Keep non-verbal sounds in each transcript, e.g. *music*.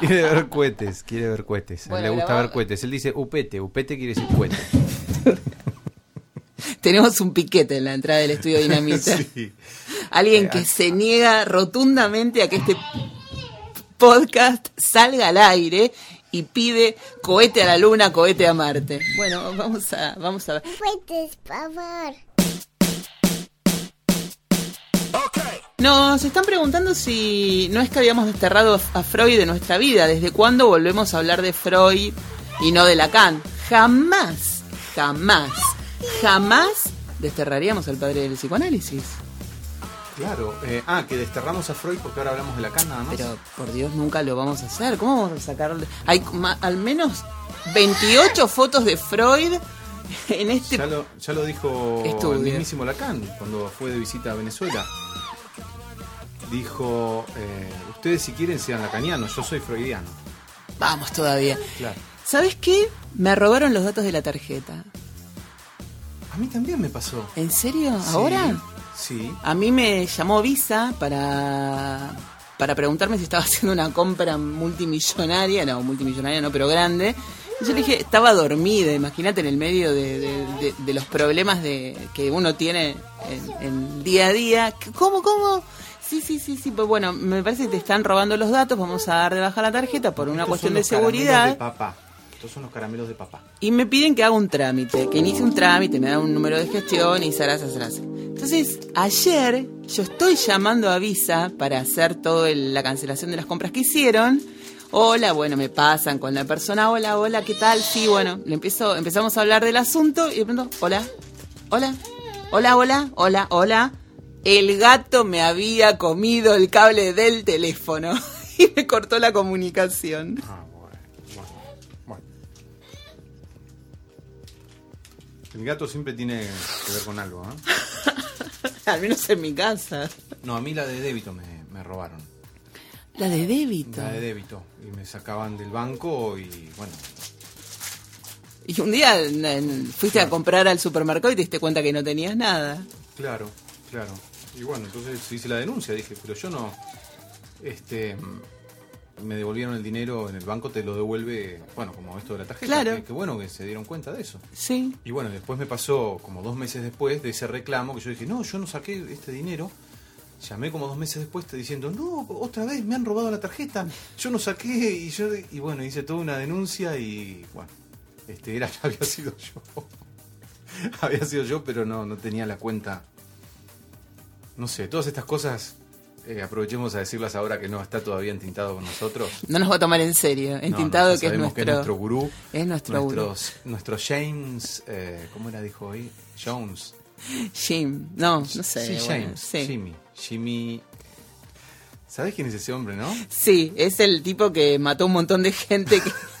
Quiere ver cohetes, quiere ver cohetes. Bueno, le gusta ver cohetes. Él dice upete, upete quiere decir cohete. *laughs* Tenemos un piquete en la entrada del estudio Dinamita. *laughs* Sí. Alguien que se niega rotundamente a que este podcast salga al aire y pide cohete a la luna, cohete a Marte. Bueno, vamos a, vamos a ver. Fuentes, por favor. Nos están preguntando si no es que habíamos desterrado a Freud de nuestra vida. ¿Desde cuándo volvemos a hablar de Freud y no de Lacan? Jamás, jamás, jamás desterraríamos al padre del psicoanálisis. Claro. eh, ah, que desterramos a Freud porque ahora hablamos de Lacan nada más. Pero por Dios, nunca lo vamos a hacer. ¿Cómo vamos a sacar? Hay al menos 28 fotos de Freud en este. Ya lo, ya lo dijo Estudio. el mismísimo Lacan cuando fue de visita a Venezuela. Dijo, eh, ustedes si quieren sean lacanianos, yo soy freudiano. Vamos todavía. Claro. ¿Sabes qué? Me robaron los datos de la tarjeta. A mí también me pasó. ¿En serio? Sí, ¿Ahora? Sí. A mí me llamó Visa para, para preguntarme si estaba *laughs* haciendo una compra multimillonaria, no, multimillonaria no, pero grande. Y yo le dije, estaba dormida, imagínate en el medio de, de- de- de los problemas de, que uno tiene en, en día a día. ¿Cómo, cómo? Sí, sí, sí, sí, pues bueno, me parece que te están robando los datos, vamos a dar de baja la tarjeta por una Estos cuestión son de los caramelos seguridad. de papá. Estos son los caramelos de papá. Y me piden que haga un trámite, que inicie un trámite, me dan un número de gestión y zarás, zarás. Entonces, ayer yo estoy llamando a Visa para hacer toda la cancelación de las compras que hicieron. Hola, bueno, me pasan con la persona, hola, hola, ¿qué tal? Sí, bueno, le empiezo, empezamos a hablar del asunto y de pronto, hola, hola, hola, hola, hola, hola. El gato me había comido el cable del teléfono *laughs* y me cortó la comunicación. Ah, bueno, bueno, bueno. El gato siempre tiene que ver con algo, ¿eh? *laughs* Al menos en mi casa. No, a mí la de débito me, me robaron. La de débito. La de débito. Y me sacaban del banco y bueno. Y un día fuiste a comprar al supermercado y te diste cuenta que no tenías nada. Claro, claro. Y bueno, entonces hice la denuncia, dije, pero yo no. Este. Me devolvieron el dinero en el banco, te lo devuelve, bueno, como esto de la tarjeta. Claro. Que, que bueno que se dieron cuenta de eso. Sí. Y bueno, después me pasó como dos meses después de ese reclamo que yo dije, no, yo no saqué este dinero. Llamé como dos meses después te diciendo, no, otra vez me han robado la tarjeta, yo no saqué y yo y bueno, hice toda una denuncia y bueno, este era *laughs* había sido yo. *laughs* había sido yo, pero no no tenía la cuenta. No sé, todas estas cosas eh, aprovechemos a decirlas ahora que no está todavía entintado con nosotros. No nos va a tomar en serio. No, no, Entintado ya que, es sabemos nuestro, que es nuestro gurú. Es nuestro gurú. nuestro James, eh, ¿cómo era dijo hoy? Jones. Jim. No, no sé. Sí, bueno, James. sí. Jimmy. Jimmy. ¿Sabes quién es ese hombre, no? Sí, es el tipo que mató un montón de gente que. *laughs*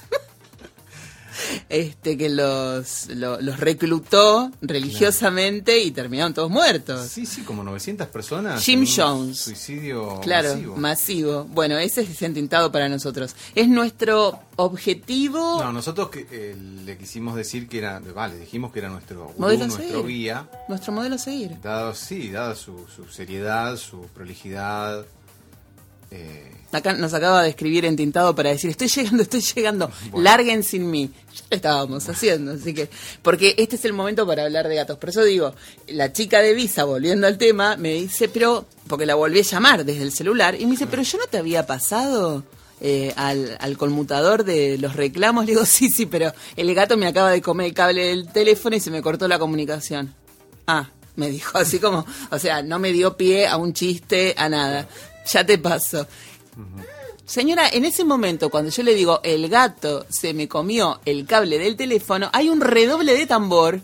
*laughs* este que los, lo- los reclutó religiosamente y terminaron todos muertos. Sí, sí, como 900 personas. Jim Jones. Suicidio Claro, masivo. masivo. Bueno, ese es entintado para nosotros. Es nuestro objetivo. No, nosotros que, eh, le quisimos decir que era, vale, dijimos que era nuestro Modelo nuestro guía, Nuestro modelo a seguir. dado, sí, dada su, su seriedad, su prolijidad. Eh, Acá nos acaba de escribir entintado para decir, estoy llegando, estoy llegando, Bueno. larguen sin mí. Ya lo estábamos haciendo, así que, porque este es el momento para hablar de gatos. Por eso digo, la chica de Visa, volviendo al tema, me dice, pero, porque la volví a llamar desde el celular, y me dice, pero yo no te había pasado eh, al, al conmutador de los reclamos. Le digo, sí, sí, pero el gato me acaba de comer el cable del teléfono y se me cortó la comunicación. Ah, me dijo así como, o sea, no me dio pie a un chiste, a nada. Ya te paso. Señora, en ese momento, cuando yo le digo el gato se me comió el cable del teléfono, hay un redoble de tambor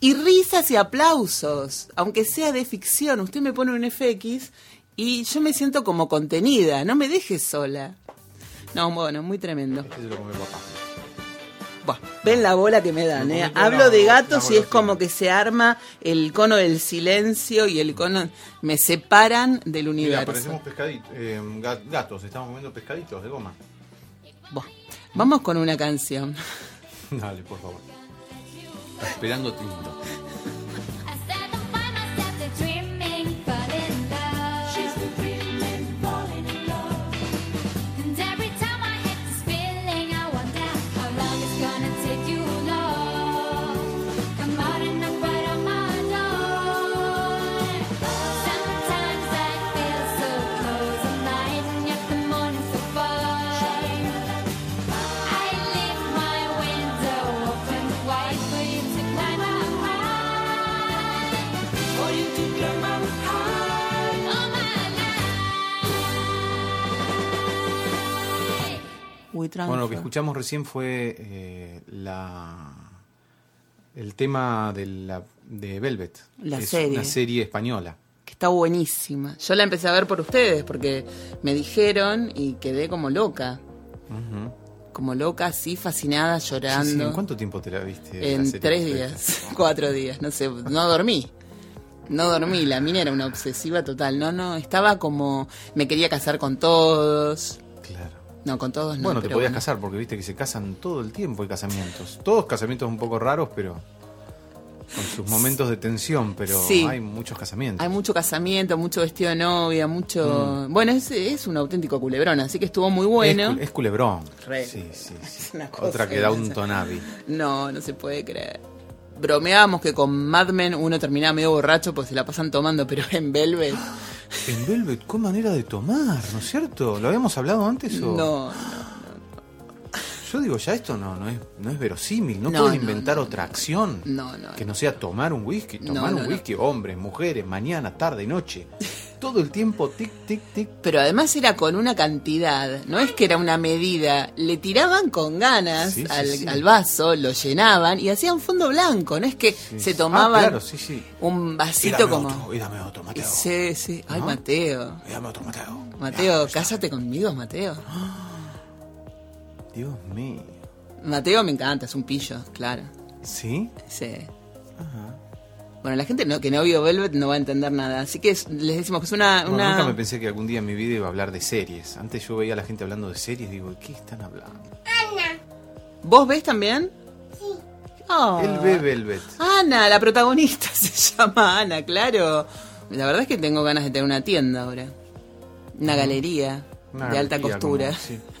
y risas y aplausos, aunque sea de ficción. Usted me pone un FX y yo me siento como contenida, no me deje sola. No, bueno, muy tremendo. este lo. Ven la bola que me dan, ¿eh? Hablo de gatos y es como que se arma el cono del silencio y el cono... Me separan del Mira, universo. parecemos pescaditos, eh, ga- gatos, estamos comiendo pescaditos de goma. Vamos con una canción. *laughs* Dale, por favor. Esperando tinto. Bueno, lo que escuchamos recién fue eh, la el tema de, la, de Velvet. La es serie. una serie española. Que está buenísima. Yo la empecé a ver por ustedes porque me dijeron y quedé como loca. Como loca, así, fascinada, Sí, sí, llorando. ¿En cuánto tiempo te la viste? la En serie tres días, *laughs* cuatro días, no sé, no dormí. No dormí, la mina era una obsesiva total. No, no, estaba como. Me quería casar con todos. Claro. No, con todos no. bueno, te podías bueno. casar porque viste que se casan todo el tiempo hay casamientos. Todos casamientos un poco raros, pero con sus momentos de tensión, pero Sí. hay muchos casamientos. Hay mucho casamiento, mucho vestido de novia, mucho. Bueno, es, es un auténtico culebrón, así que estuvo muy bueno. Es, cu- es culebrón. Re. Sí, sí, sí. *laughs* Es una cosa Otra que da un tonavi. No, no se puede creer. Bromeábamos que con Mad Men uno terminaba medio borracho pues se la pasan tomando, pero en Velvet. En Velvet, ¿qué manera de tomar? ¿No es cierto? ¿Lo habíamos hablado antes? O... No, Yo digo, ya esto no, no, es, no es verosímil. No, No, puedes inventar no, otra acción. Que no sea tomar un whisky. Tomar un whisky, hombres, mujeres, mañana, tarde y noche. *laughs* Todo el tiempo, tic, tic, tic. Pero además era con una cantidad, no es que era una medida, le tiraban con ganas Sí, sí, al, sí. al vaso, lo llenaban y hacían fondo blanco, no es que se tomaban Ah, claro, un vasito dame como... otro, y dame otro, Mateo. Sí, sí. Ay. Mateo. Dame otro, Mateo. Cásate conmigo, Mateo. *gasps* Dios mío. Mateo me encanta, es un pillo, claro. ¿Sí? Sí. Ajá. Bueno, la gente no, que no vio Velvet no va a entender nada. Así que es- les decimos que es una... No, una... Nunca me pensé que algún día en mi vida iba a hablar de series. Antes yo veía a la gente hablando de series y digo, ¿de qué están hablando? ¿Vos ves también? Sí. El ve Velvet. Ana, la protagonista *laughs* se llama Ana, claro. La verdad es que tengo ganas de tener una tienda ahora. Una galería Una de alta costura. como- sí. *laughs*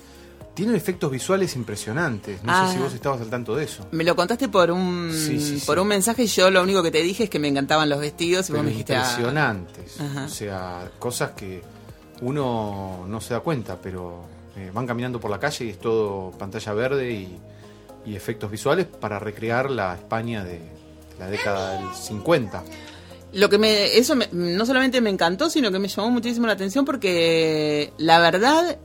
Tienen efectos visuales impresionantes. No Ah. sé si vos estabas al tanto de eso. Me lo contaste por un Sí, sí, sí. por un mensaje y yo lo único que te dije es que me encantaban los vestidos y vos me dijiste ah, impresionantes. O sea, cosas que uno no se da cuenta, pero eh, van caminando por la calle y es todo pantalla verde y, y efectos visuales para recrear la España de la década del 50. Lo que me, eso me- no solamente me encantó, sino que me llamó muchísimo la atención porque la verdad,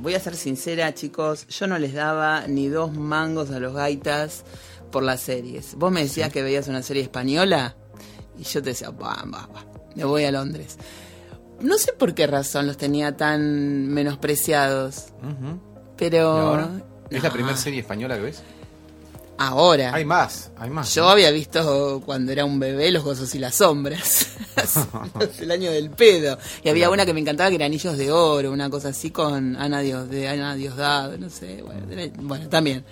voy a ser sincera chicos, yo no les daba ni dos mangos a los gaitas por las series. Vos me decías que veías una serie española y yo te decía, va, va, va, me voy a Londres. No sé por qué razón los tenía tan menospreciados, pero... ¿Y ahora? ¿Es la primera serie española que ves? Ahora. Hay más, hay más. Yo ¿no? había visto cuando era un bebé Los Gozos y las Sombras. *laughs* *laughs* el año del pedo. Y había Claro. una que me encantaba que era Anillos de Oro, una cosa así con Ana Dios, de Ana Diosdado, no sé. Bueno, también.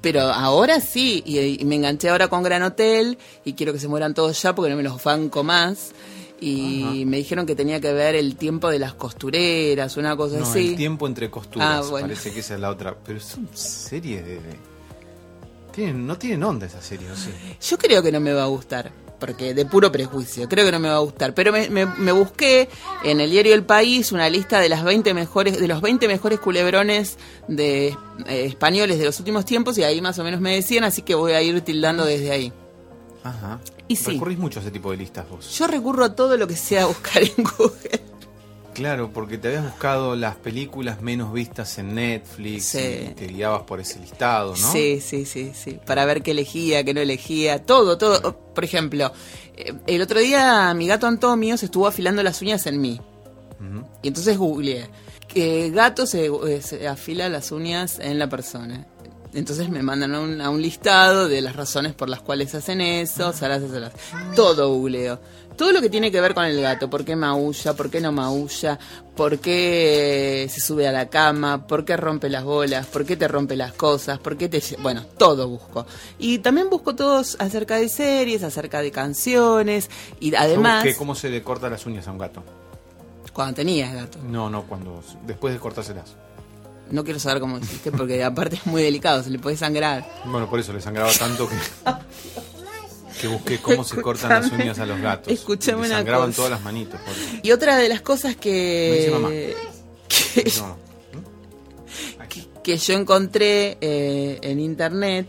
Pero ahora sí, y, y me enganché ahora con Gran Hotel y quiero que se mueran todos ya porque no me los banco más. Y me dijeron que tenía que ver el tiempo de las costureras, una cosa No, así. el tiempo entre costuras. Ah, bueno. Parece que esa es la otra. Pero son series de. Tienen, no tienen onda esa serie, ¿o sí? Yo creo que no me va a gustar, porque de puro prejuicio, creo que no me va a gustar. Pero me, me- me busqué en el diario El País una lista de las 20 mejores, de los 20 mejores culebrones de eh, españoles de los últimos tiempos y ahí más o menos me decían, así que voy a ir tildando desde ahí. Ajá. Y sí. Recurrís mucho a ese tipo de listas vos. Yo recurro a todo lo que sea buscar en *laughs* Google. Claro, porque te habías buscado las películas menos vistas en Netflix Sí. y te guiabas por ese listado, ¿no? Sí, sí, sí, sí. Para ver qué elegía, qué no elegía, todo, todo. Por ejemplo, eh, el otro día mi gato Antonio se estuvo afilando las uñas en mí. Y entonces googleé que gato se, eh, se afila las uñas en la persona. Entonces me mandan a un, a un listado de las razones por las cuales hacen eso, salas, salas. Todo googleo. Todo lo que tiene que ver con el gato. ¿Por qué maulla? ¿Por qué no maulla? ¿Por qué se sube a la cama? ¿Por qué rompe las bolas? ¿Por qué te rompe las cosas? ¿Por qué te... Bueno, todo busco. Y también busco todos acerca de series, acerca de canciones. Y además, cómo se le corta las uñas a un gato. cuando tenías gato. No, no, cuando después de cortárselas. No quiero saber cómo hiciste porque aparte es muy delicado, se le puede sangrar. Bueno, por eso le sangraba tanto que *laughs* que busqué cómo se cortan las uñas a los gatos. escúchame le una sangraban cosa. todas las manitos. por- Y otra de las cosas Me dice mamá. que, que. ¿Mm? Que yo encontré eh, en internet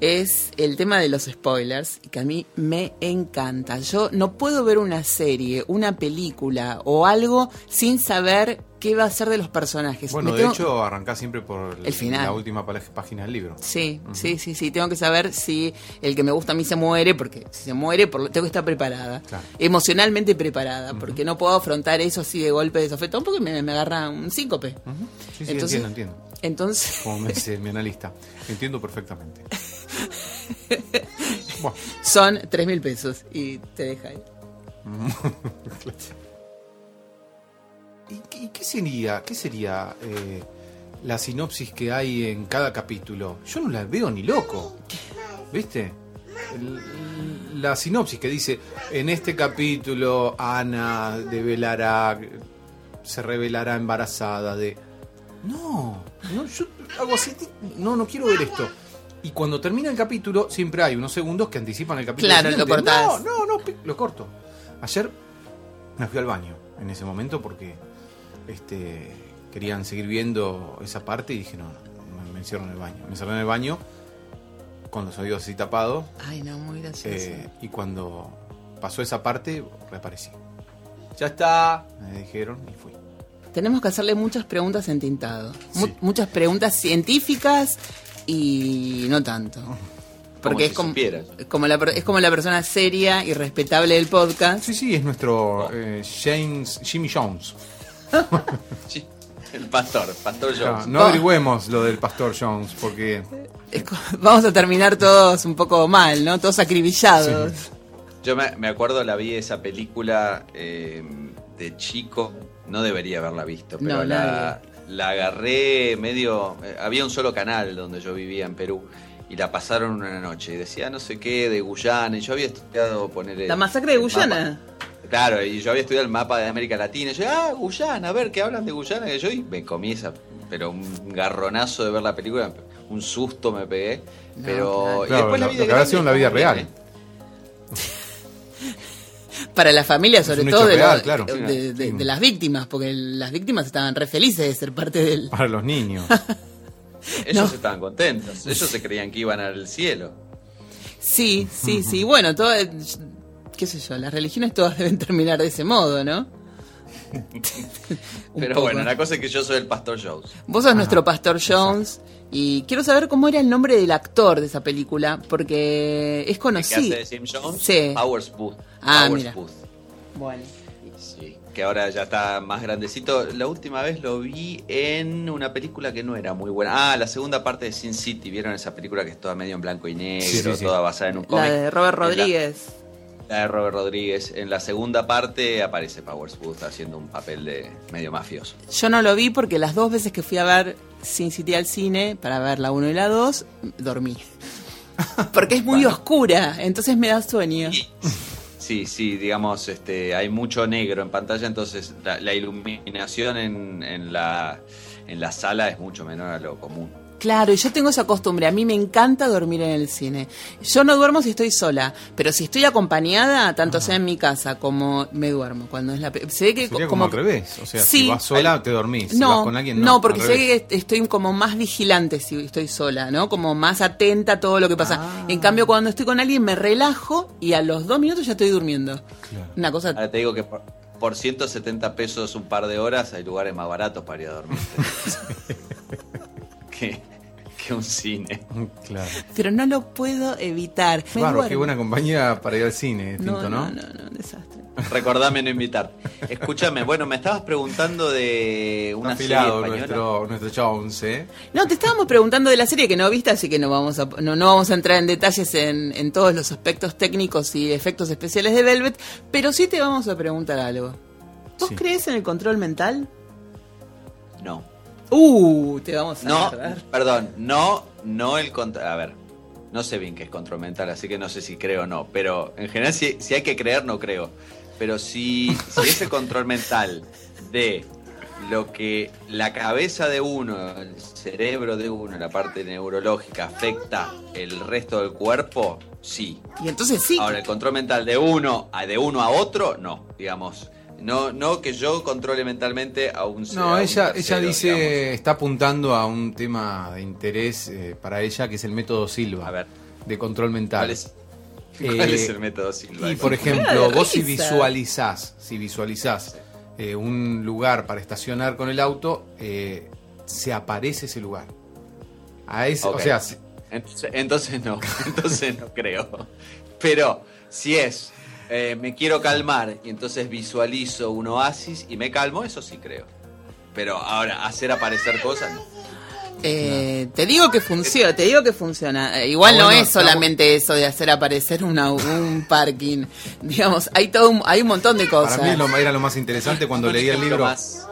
es el tema de los spoilers, que a mí me encanta. Yo no puedo ver una serie, una película o algo sin saber qué va a ser de los personajes. Bueno, Me de tengo- hecho, arrancás siempre por El final. la última página del libro. Sí, sí, sí, sí. Tengo que saber si el que me gusta a mí se muere, porque si se muere, por, tengo que estar preparada. Claro. Emocionalmente preparada, porque no puedo afrontar eso así de golpe de sofetón, porque me, me agarra un síncope. Ujú. Sí, sí, Entonces- entiendo, entiendo. Entonces, Como me dice mi analista. Entiendo perfectamente. *laughs* *laughs* Son tres mil pesos y te deja ahí. *laughs* ¿Y, qué- sería, qué sería eh, la sinopsis que hay en cada capítulo? Yo no la veo ni loco. ¿Viste? La sinopsis que dice, en este capítulo Ana develará, se revelará embarazada de... No, no, yo hago así, no, no quiero ver esto. Y cuando termina el capítulo, siempre hay unos segundos que anticipan el capítulo. Claro, lo siguiente. cortás. No, no, no, lo corto. Ayer me fui al baño en ese momento porque este, querían seguir viendo esa parte y dije, no, no, me, encierro en el baño. Me encerré en el baño con los oídos así tapados Ay, no, muy gracioso. eh, y cuando pasó esa parte, reaparecí. Ya está, me dijeron y fui. Tenemos que hacerle muchas preguntas en tintado. Mu- muchas preguntas científicas y no tanto. Porque si es, como, supieras. es como la, es como la persona seria y respetable del podcast. Sí, sí, es nuestro eh, James, Jimmy Jones. *laughs* Sí, el pastor, Pastor Ya, Jones. no Va. averigüemos lo del pastor Jones porque *laughs* vamos a terminar todos un poco mal, ¿no? Todos acribillados. Yo me, me acuerdo, la vi esa película eh, de chico, no debería haberla visto, pero No, la, la agarré medio... eh, había un solo canal donde yo vivía en Perú y la pasaron una noche y decía no sé qué de Guyana y yo había estudiado poner... el- La masacre de Guyana. mapa. Claro, y yo había estudiado el mapa de América Latina y yo, ah, Guyana, a ver, ¿qué hablan de Guyana? Y yo y me comí esa, pero un garronazo de ver la película, un susto me pegué, No, pero... claro. y Claro, después la lo- vi lo de que habrá grande sido en la vida real. bien, ¿eh? *laughs* Para la familia, sobre todo de, real, lo- claro. de, de- Sí. de las víctimas, porque las víctimas estaban re felices de ser parte del... para los niños. *laughs* Ellos No. estaban contentos, ellos se creían que iban al cielo. Sí, sí, sí. Bueno, todo, eh, qué sé yo, las religiones todas *laughs* deben terminar de ese modo, ¿no? *laughs* Pero poco. bueno, la cosa es que yo soy el Pastor Jones. Vos sos nuestro Pastor Jones y quiero saber cómo era el nombre del actor de esa película, porque es ¿Qué hace conocido. de Sim Jones? Sí. Powers Booth. Ah, Powers mira. Booth. Bueno. Sí, que ahora ya está más grandecito. La última vez lo vi en una película que no era muy buena. Ah, la segunda parte de Sin City. ¿Vieron esa película que es toda medio en blanco y negro, Sí, sí, sí. toda basada en un La cómic? de Robert la- Rodríguez. La, de Robert Rodríguez. En la segunda parte aparece Powers Booth haciendo un papel de medio mafioso. Yo no lo vi porque las dos veces que fui a ver Sin City al cine, para ver la 1 y la 2, dormí. *laughs* Porque es muy oscura, entonces me da sueño. Sí, sí, digamos, este, hay mucho negro en pantalla, entonces la, la iluminación en, en la, en la sala es mucho menor a lo común. Claro, y yo tengo esa costumbre, a mí me encanta dormir en el cine. Yo no duermo si estoy sola, pero si estoy acompañada, tanto sea en mi casa como me duermo. Cuando es la se ve que Sería como como al revés. O sea, Sí. si vas sola, te dormís. Si no, vas con alguien, no. no, porque sé que estoy como más vigilante si estoy sola, ¿no? Como más atenta a todo lo que pasa. Ah. En cambio, cuando estoy con alguien me relajo y a los dos minutos ya estoy durmiendo. Claro. Una cosa Ahora te digo que por, por 170 pesos un par de horas hay lugares más baratos para ir a dormir. *laughs* *laughs* que, que un cine. *laughs* Claro. pero no lo puedo evitar. Me Claro, qué buena compañía para ir al cine, Tinto, no, ¿no? no, no, no, un desastre. Recordame no invitar. Escúchame, bueno, me estabas preguntando de una serie afilado española. nuestro, nuestro Jones, ¿eh? No, te estábamos preguntando de la serie que no viste, así que no vamos a, no, no vamos a entrar en detalles en, en todos los aspectos técnicos y efectos especiales de Velvet, pero sí te vamos a preguntar algo. ¿Vos Sí. crees en el control mental? No. Uh, te vamos a No, perdón, no, no el control. A ver, no sé bien qué es control mental, así que no sé si creo o no. Pero en general, si, si hay que creer, no creo. Pero si, si ese control mental de lo que la cabeza de uno, el cerebro de uno, la parte neurológica afecta el resto del cuerpo, sí. Y entonces sí. Ahora, el control mental de uno a de uno a otro, no, digamos. No, no que yo controle mentalmente a un ser- a No, un ella, tercero, ella dice, digamos. está apuntando a un tema de interés eh, para ella, que es el método Silva. A ver. de control mental. ¿Cuál es, *laughs* cuál Eh, es el método Silva? Y por ejemplo, vos si visualizás, si visualizás eh, un lugar para estacionar con el auto, eh, se aparece ese lugar. A ese. O sea, entonces no, *laughs* entonces no creo. Pero si es, eh, me quiero calmar y entonces visualizo un oasis y me calmo, eso sí creo. Pero ahora, hacer aparecer cosas, no. Eh, te digo que funciona, te digo que funciona. Eh, igual no bueno, es solamente eso de hacer aparecer una- un parking. *laughs* Digamos, hay todo un, hay un montón de cosas. para mí lo- era lo más interesante cuando leía el libro. más-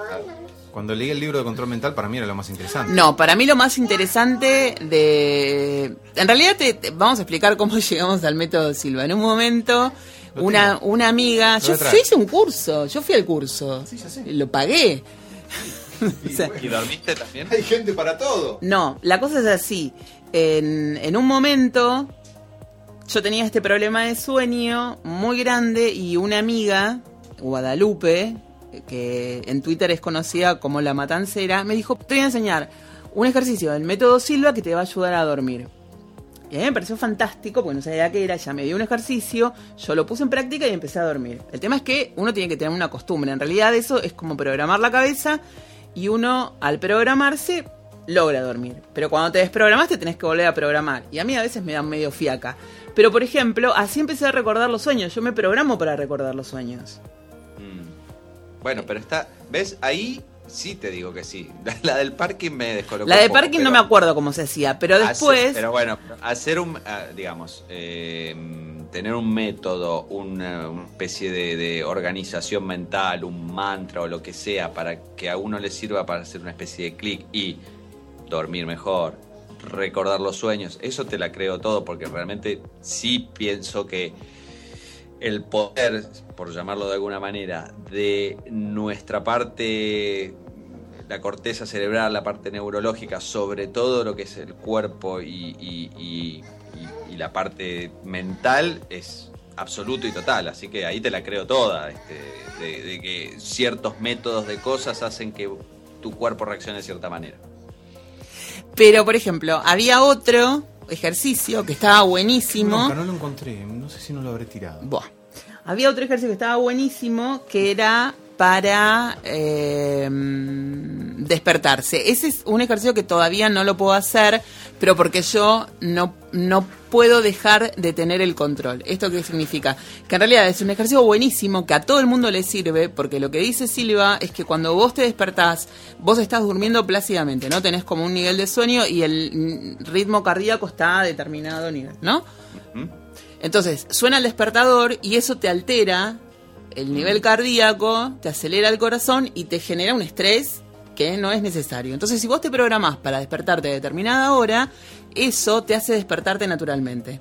Cuando leí el libro de control mental, para mí era lo más interesante. No, para mí lo más interesante de... En realidad te, te- vamos a explicar cómo *laughs* llegamos al método Silva. En un momento, una, una amiga... Lo Yo, hice un curso, yo fui al curso. Sí, ya sé. Lo pagué. *laughs* O sea, ¿Y dormiste también? Hay gente para todo. No, la cosa es así. En, en un momento yo tenía este problema de sueño muy grande y una amiga, Guadalupe, que en Twitter es conocida como la matancera, me dijo, te voy a enseñar un ejercicio del método Silva que te va a ayudar a dormir. Y a mí me pareció fantástico, porque no sabía qué era, ella me dio un ejercicio, yo lo puse en práctica y empecé a dormir. El tema es que uno tiene que tener una costumbre, en realidad eso es como programar la cabeza y uno al programarse logra dormir. Pero cuando te desprogramas te tenés que volver a programar. Y a mí a veces me dan medio fiaca. Pero por ejemplo, así empecé a recordar los sueños. Yo me programo para recordar los sueños. Mm. Bueno, pero está, ¿ves? Ahí sí te digo que sí. *laughs* La del parking me descolocó. La de poco, parking no me acuerdo cómo se hacía, pero Hacer- después... pero bueno, hacer un, ah, digamos, eh, tener un método, una, una especie de, de organización mental, un mantra o lo que sea, para que a uno le sirva para hacer una especie de clic y dormir mejor, recordar los sueños, eso te la creo todo, porque realmente sí pienso que el poder, por llamarlo de alguna manera, de nuestra parte, la corteza cerebral, la parte neurológica, sobre todo lo que es el cuerpo y, y- y- y- y la parte mental, es absoluto y total. Así que ahí te la creo toda, este, de, de que ciertos métodos de cosas hacen que tu cuerpo reaccione de cierta manera. Pero, por ejemplo, había otro ejercicio que estaba buenísimo. Nunca, no lo encontré. No sé si no lo habré tirado. Buah. Había otro ejercicio que estaba buenísimo que era para eh, despertarse. Ese es un ejercicio que todavía no lo puedo hacer, pero porque yo no, no puedo dejar de tener el control. ¿Esto qué significa? Que en realidad es un ejercicio buenísimo que a todo el mundo le sirve, porque lo que dice Silva es que cuando vos te despertás, vos estás durmiendo plácidamente, ¿no? Tenés como un nivel de sueño y el ritmo cardíaco está a determinado nivel, ¿no? ¿Mm? Entonces, suena el despertador y eso te altera el nivel cardíaco, te acelera el corazón y te genera un estrés que no es necesario. Entonces, si vos te programás para despertarte a determinada hora, eso te hace despertarte naturalmente.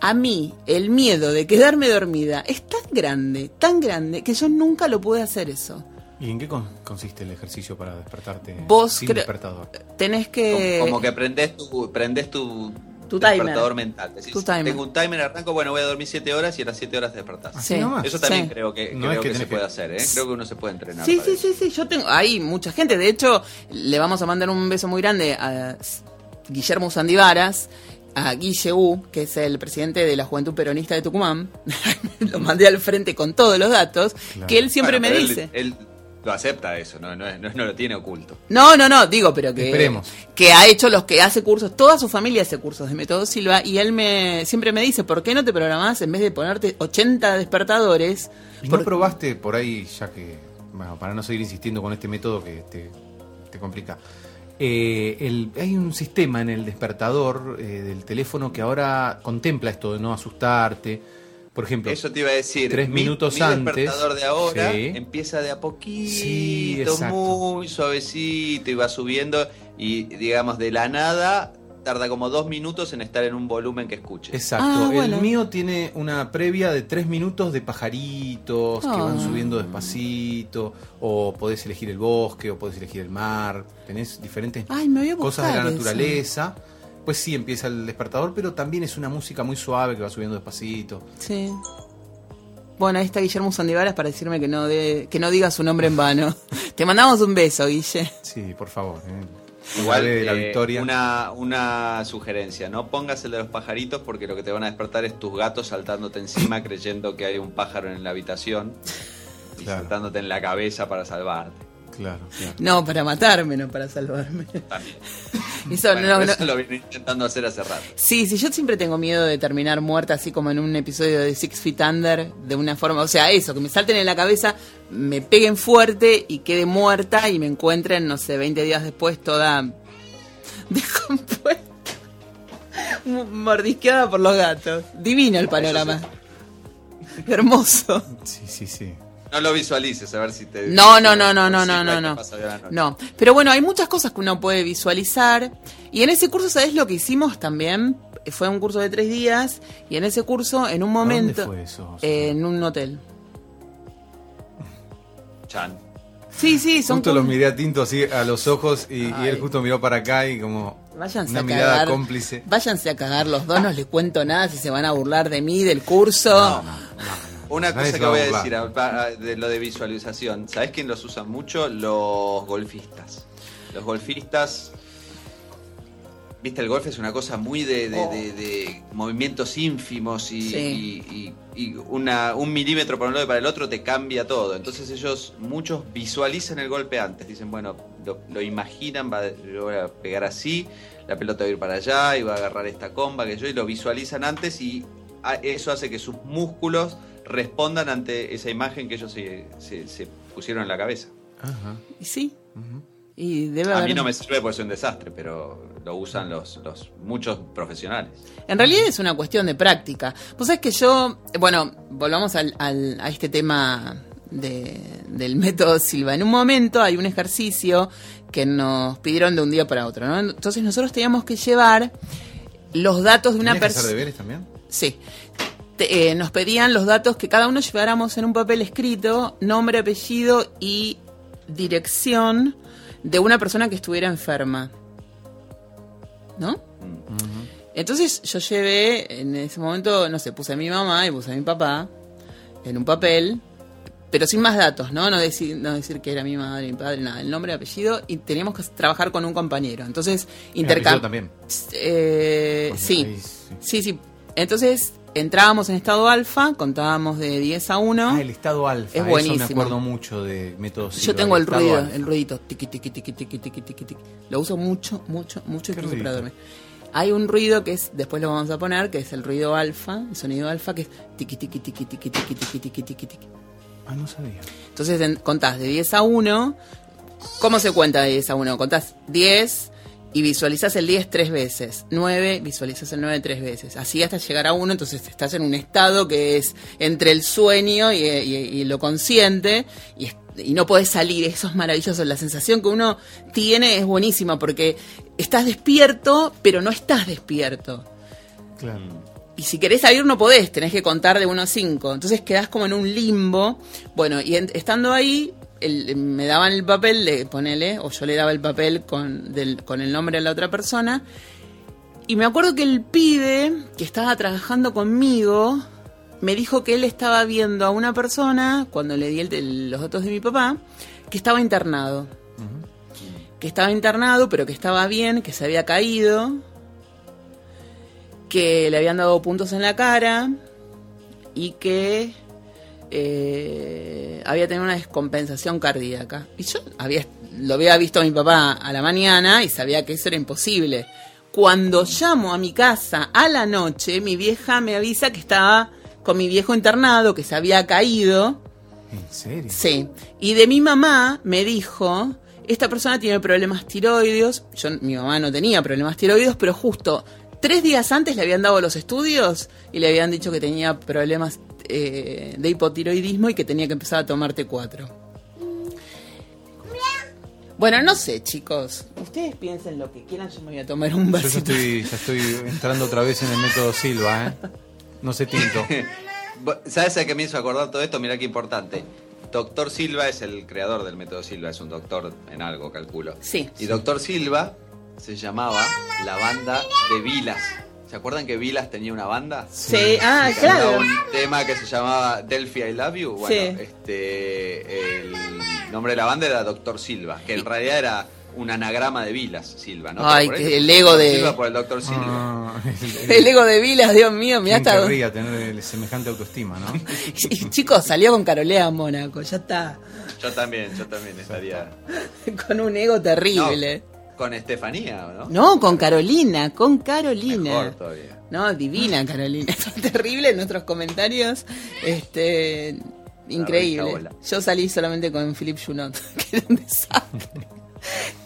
A mí, el miedo de quedarme dormida es tan grande, tan grande, que yo nunca lo pude hacer eso. ¿Y en qué con- consiste el ejercicio para despertarte Vos sin despertador? Tenés que... Como, como que prendes tu, prendes tu, Tu timer. despertador mental. Decís, Tu timer. Tengo un timer, arranco, bueno, voy a dormir 7 horas y a las 7 horas te despertás. Nomás. Eso también sí. creo que, No creo es que que, se puede hacer, ¿eh? Creo que uno se puede entrenar. Sí, sí, eso. sí, sí, yo tengo, hay mucha gente, de hecho, le vamos a mandar un beso muy grande a Guillermo Sandivaras, a Guille U, que es el presidente de la Juventud Peronista de Tucumán, *laughs* lo mandé al frente con todos los datos, Claro. que él siempre Bueno, me dice. Él, él lo acepta eso, no, no, no, no lo tiene oculto. No, no, no, digo, pero que, Esperemos. que ha hecho los que hace cursos, toda su familia hace cursos de Método Silva, y él me siempre me dice, ¿por qué no te programás en vez de ponerte 80 despertadores? ¿Y Por- no probaste por ahí, ya que, bueno, para no seguir insistiendo con este método que te, te complica? eh, el- hay un sistema en el despertador eh, del teléfono que ahora contempla esto de no asustarte. Por ejemplo, Eso te iba a decir. Tres mi- minutos mi antes, despertador de ahora sí. empieza de a poquito, Sí, exacto. muy suavecito y va subiendo y digamos de la nada tarda como dos minutos en estar en un volumen que escuches. Exacto. Ah, bueno. El mío tiene una previa de tres minutos de pajaritos que van Ah. subiendo despacito. O podés elegir el bosque, o podés elegir el mar. Tenés diferentes Ay, cosas de la eso. Pues sí, empieza el despertador, pero también es una música muy suave que va subiendo despacito. Sí. Bueno, ahí está Guillermo Sandivaras para decirme que no, de, que no diga su nombre en vano. *laughs* Te mandamos un beso, Guille. Sí, por favor. eh. Igual, de la eh, victoria. Una, una sugerencia, no pongas el de los pajaritos porque lo que te van a despertar es tus gatos saltándote encima *laughs* creyendo que hay un pájaro en la habitación y Claro. saltándote en la cabeza para salvarte. Claro, claro. No, para matarme, no para salvarme. También. *laughs* Eso Bueno, no, pero no- eso lo vine intentando hacer hace rato. Sí, sí, yo siempre tengo miedo de terminar muerta, así como en un episodio de Six Feet Under, de una forma, o sea, eso, que me salten en la cabeza, me peguen fuerte y quede muerta y me encuentren, no sé, 20 días después toda *laughs* descompuesta, mordisqueada por los gatos. Divino el panorama. Hermoso. Sí, sí, sí. No lo visualices, a ver si te... No, no, no, no, no, no, no, no. No, pero bueno, hay muchas cosas que uno puede visualizar. Y en ese curso, ¿sabes lo que hicimos también? Fue un curso de tres días y en ese curso, en un momento... fue eso? En un hotel. Chan. Sí, sí, son... Justo los miré a Tinto así a los ojos y, él justo miró para acá y como Váyanse una a mirada cagar. cómplice. Váyanse a cagar los dos, no les cuento nada si se van a burlar de mí, del curso. Una Nadie cosa que a voy a decir a- a- de lo de visualización. ¿Sabés quién los usa mucho? Los golfistas. Los golfistas. Viste, el golf es una cosa muy de, de- de- de movimientos ínfimos y, Sí. y- y- y una, un milímetro para un lado y para el otro te cambia todo. Entonces ellos, muchos visualizan el golpe antes. Dicen, bueno, lo, lo imaginan, va, yo voy a pegar así, la pelota va a ir para allá y va a agarrar esta comba que yo, y lo visualizan antes y a- eso hace que sus músculos respondan ante esa imagen que ellos se, se- se pusieron en la cabeza. Ajá. Y sí, y debe A mí no me sirve porque es un desastre, pero lo usan los, los muchos profesionales. En realidad es una cuestión de práctica. Pues es que yo, bueno, volvamos al, al- a este tema de- del método Silva. En un momento hay un ejercicio que nos pidieron de un día para otro, ¿no? Entonces nosotros teníamos que llevar los datos de una ¿Tenías que hacer persona. deberes también? Sí. Eh, nos pedían los datos que cada uno lleváramos en un papel escrito, nombre, apellido y dirección de una persona que estuviera enferma. ¿No? Entonces yo llevé, en ese momento, no sé, puse a mi mamá y puse a mi papá en un papel, pero sin más datos, ¿no? No decir, no decir que era mi madre, mi padre, nada, el nombre, apellido, y teníamos que trabajar con un compañero. Entonces, apellido intercambiamos. también. Eh, sí. Sí, sí. Entonces entrábamos en estado alfa, contábamos de 10 a 1. Ah, el estado alfa. Es Eso buenísimo. me acuerdo mucho de método Yo tengo el ruido, alfa. el ruidito. Tiqui, tiqui, tiqui, tiqui, tiqui, tiqui, tiqui. Lo uso mucho, mucho, mucho ¿Qué incluso para dormir. Hay un ruido que es, después lo vamos a poner, que es el ruido alfa, el sonido alfa, que es tiqui, tiqui, tiqui, tiqui, tiqui, tiqui, tiqui, tiqui, tiqui. Ah, no sabía. Entonces en- contás de 10 a 1. ¿Cómo se cuenta de 10 a 1? Contás 10 y visualizás el 10 tres veces. 9, visualizás el 9 tres veces. Así hasta llegar a 1, entonces estás en un estado que es entre el sueño y, y- y lo consciente y, no podés salir. Eso es maravilloso. La sensación que uno tiene es buenísima porque estás despierto, pero no estás despierto. Claro. Y si querés salir no podés, tenés que contar de 1 a 5. Entonces quedás como en un limbo. Bueno, y en- estando ahí, el- me daban el papel, de ponele, o yo le daba el papel con, del- con el nombre de la otra persona. Y me acuerdo que el pibe que estaba trabajando conmigo me dijo que él estaba viendo a una persona, cuando le di el- el- los datos de mi papá, que estaba internado. Que estaba internado, pero que estaba bien, que se había caído que le habían dado puntos en la cara y que eh, había tenido una descompensación cardíaca. Y yo había, lo había visto a mi papá a la mañana y sabía que eso era imposible. Cuando llamo a mi casa a la noche, mi vieja me avisa que estaba con mi viejo internado, que se había caído. ¿En serio? Sí. Y de mi mamá me dijo, esta persona tiene problemas tiroides. Yo, mi mamá no tenía problemas tiroides, pero justo tres días antes le habían dado los estudios y le habían dicho que tenía problemas eh, de hipotiroidismo y que tenía que empezar a tomar T4. Bueno, no sé, chicos. Ustedes piensen lo que quieran, yo me voy a tomar un Yo ya vasito. estoy, ya estoy entrando otra vez en el método Silva, ¿eh? No sé tinto. *laughs* ¿Sabes a qué me hizo acordar todo esto? Mirá qué importante. Doctor Silva es el creador del método Silva, es un doctor en algo, calculo. Sí. Y Doctor Silva se llamaba la banda de Vilas. ¿Se acuerdan que Vilas tenía una banda? Sí, ah, Que claro. Un tema que se llamaba Delphi I Love You. Bueno, Sí. este, el nombre de la banda era Doctor Silva, que en realidad era un anagrama de Vilas, Silva, ¿no? Ay, que el ego de- Silva por el doctor Silva. Ah, el- *laughs* El ego de Vilas, Dios mío, mira ¿Quién hasta querría tener el semejante autoestima, ¿no? *laughs* Y, chicos, salió con Carolea Mónaco, ya está. Yo también, yo también estaría. Con un ego terrible. No, con Estefanía, ¿no? No, con Carolina, con Carolina. Mejor todavía. No, divina Carolina. *laughs* Son terribles nuestros comentarios. Este. Increíble. Yo salí solamente con Philip Junot, *laughs* que era un desastre.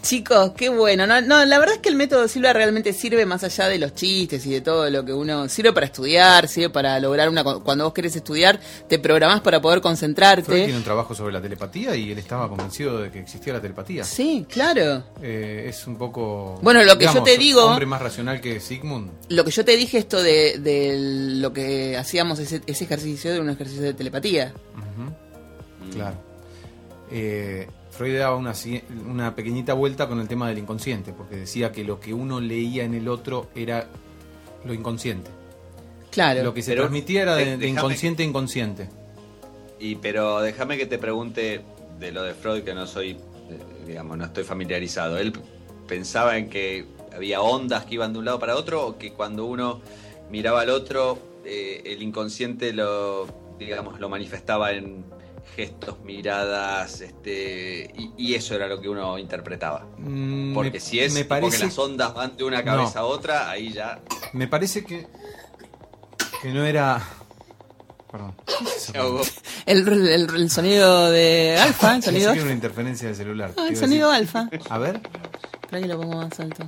Chicos, qué bueno. No, no, la verdad es que el método Silva realmente sirve más allá de los chistes y de todo lo que uno sirve para estudiar, sirve para lograr una cuando vos querés estudiar, te programás para poder Freud concentrarte. tiene un trabajo sobre la telepatía y él estaba convencido de que existía la telepatía. Sí, claro. Eh, es un poco. Bueno, lo que yo te digo- Hombre más racional que Sigmund. Lo que yo te dije esto de, de lo que hacíamos ese, ese ejercicio de un ejercicio de telepatía. Claro. Eh, Freud daba una, pequeñita vuelta con el tema del inconsciente, porque decía que lo que uno leía en el otro era lo inconsciente. Claro. Lo que se Pero, transmitía era de, inconsciente a inconsciente. Y pero déjame que te pregunte de lo de Freud que no soy, eh, digamos, no estoy familiarizado. Él pensaba en que había ondas que iban de un lado para otro o que cuando uno miraba al otro eh, el inconsciente lo, digamos, lo manifestaba en gestos, miradas, este, y, y eso era lo que uno interpretaba. Mm, Porque me- si es me tipo que parece, las ondas van de una cabeza No. a otra, ahí ya. me parece que, que no era. Perdón. *laughs* El, el- el sonido de alfa, el *laughs* sonido que era una interferencia del celular. Ah, el sonido decir- alfa. A ver. Espera que lo pongo más alto.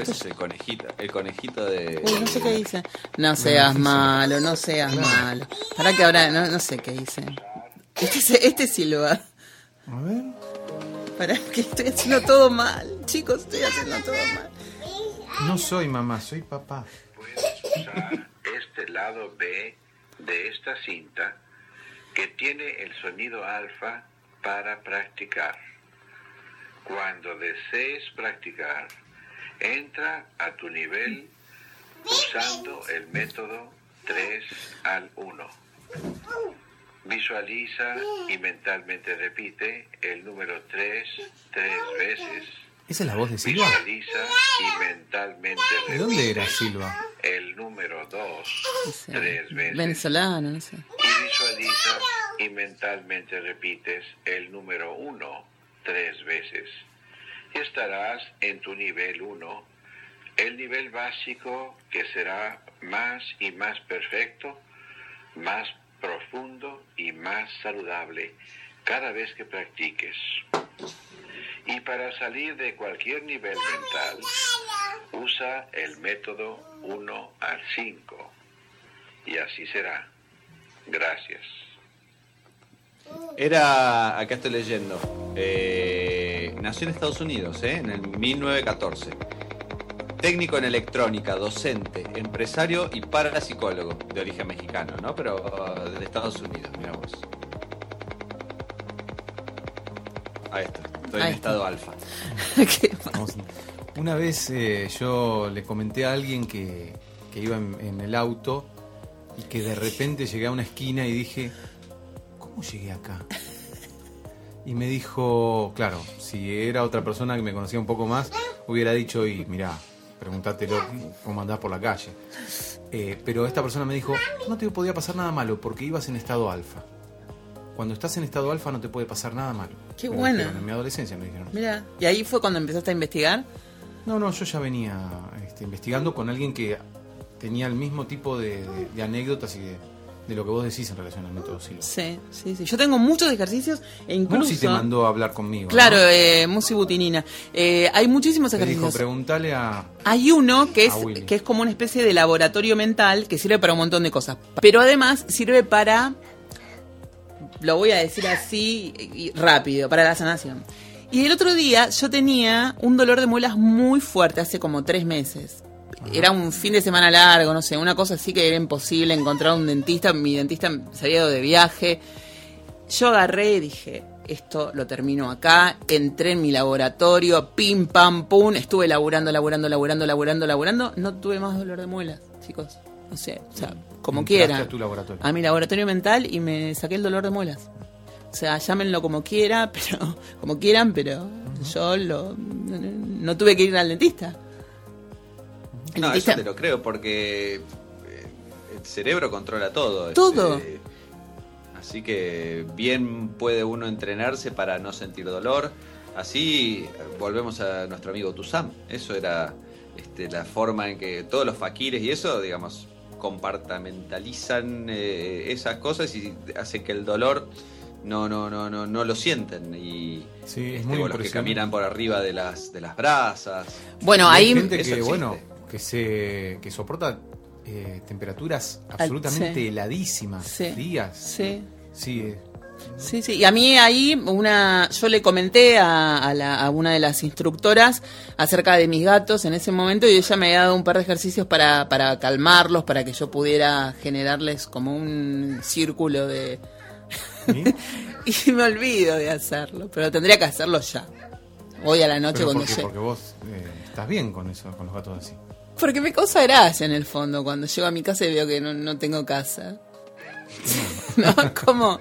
Ese es el conejito, el conejito de. Uy, no sé qué dice. No seas malo, no seas malo. Para que ahora, no, no sé qué dice. Este, es- este Silva. A ver. Para que estoy haciendo todo mal. Chicos, estoy haciendo todo mal. No soy mamá, soy papá. puedes usar este lado B de esta cinta que tiene el sonido alfa para practicar. Cuando desees practicar, entra a tu nivel usando el método 3 al 1. Visualiza y mentalmente repite el número 3 tres veces. ¿Esa es la voz de Silva? Visualiza y mentalmente ¿De dónde repite era Silva? el número 2 Dice, tres veces Venezolano, no sé. y visualizas y mentalmente repites el número 1 tres veces. Estarás en tu nivel 1, el nivel básico que será más y más perfecto, más profundo y más saludable cada vez que practiques. Y para salir de cualquier nivel mental, usa el método 1 al 5. Y así será. Gracias. Era, acá estoy leyendo, eh, nació en Estados Unidos, ¿eh? en el 1914. Técnico en electrónica, docente, empresario y parapsicólogo, de origen mexicano, ¿no? Pero uh, de Estados Unidos, mira vos. Ahí está, estoy Ahí en está. estado alfa. *laughs* Una vez eh, yo le comenté a alguien que, que iba en, en el auto y que de repente llegué a una esquina y dije, ¿cómo llegué acá? Y me dijo, claro, si era otra persona que me conocía un poco más, hubiera dicho, y mirá, pregúntatelo cómo andás por la calle. Eh, pero esta persona me dijo, no te podía pasar nada malo porque ibas en estado alfa. Cuando estás en estado alfa no te puede pasar nada malo. Qué Me dijeron En mi adolescencia me dijeron. Mira, y ahí fue cuando empezaste a investigar. No, no, yo ya venía este, investigando con alguien que tenía el mismo tipo de, de- de anécdotas y de, de lo que vos decís en relación al método Silva. Sí, sí, sí. Yo tengo muchos ejercicios e incluso. Musi te mandó a hablar conmigo. Claro, ¿no? eh, Musi Butinina. Eh, hay muchísimos Te dijo, ejercicios. preguntale a... Hay uno que es, que es como una especie de laboratorio mental que sirve para un montón de cosas. Pero además sirve para, lo voy a decir así rápido, para la sanación. Y el otro día yo tenía un dolor de muelas muy fuerte, hace como tres meses. Era un fin de semana largo, no sé, una cosa así que era imposible encontrar un dentista. Mi dentista se había ido de viaje. Yo agarré y dije, esto lo termino acá, entré en mi laboratorio, pim, pam, pum, estuve laburando, laburando, laburando, laburando, laburando, no tuve más dolor de muelas, chicos. No sé, o sea, como Entraste quiera. a tu laboratorio. A mi laboratorio mental y me saqué el dolor de muelas. O sea, llámenlo como quiera, *laughs* pero como quieran, pero yo lo no, no tuve que ir al dentista. No, eso te lo creo porque eh, el cerebro controla todo. Todo. este, así que bien puede uno entrenarse para no sentir dolor. Así eh, volvemos a nuestro amigo Tusam. Eso era este, la forma en que todos los faquires y eso, digamos, compartamentalizan eh, esas cosas y hacen que el dolor no, no, no, no, no lo sienten. Y Sí, es este, muy los que caminan por arriba de las, de las brasas. Bueno, Y hay ahí gente que, existe. bueno, que se que soporta eh, temperaturas absolutamente sí. heladísimas, Sí. frías. sí. Sí, eh, Sí, sí, y a mí ahí una, yo le comenté a, a la- a una de las instructoras acerca de mis gatos en ese momento y ella me había dado un par de ejercicios para, para calmarlos, para que yo pudiera generarles como un círculo de... ¿sí? *laughs* Y me olvido de hacerlo, pero tendría que hacerlo ya. Hoy a la noche Pero cuando ¿por qué? llegue. Porque vos eh, estás bien con eso, con los gatos así. Porque me causa gracia en el fondo cuando llego a mi casa y veo que no, no tengo casa. *laughs* ¿No? Como.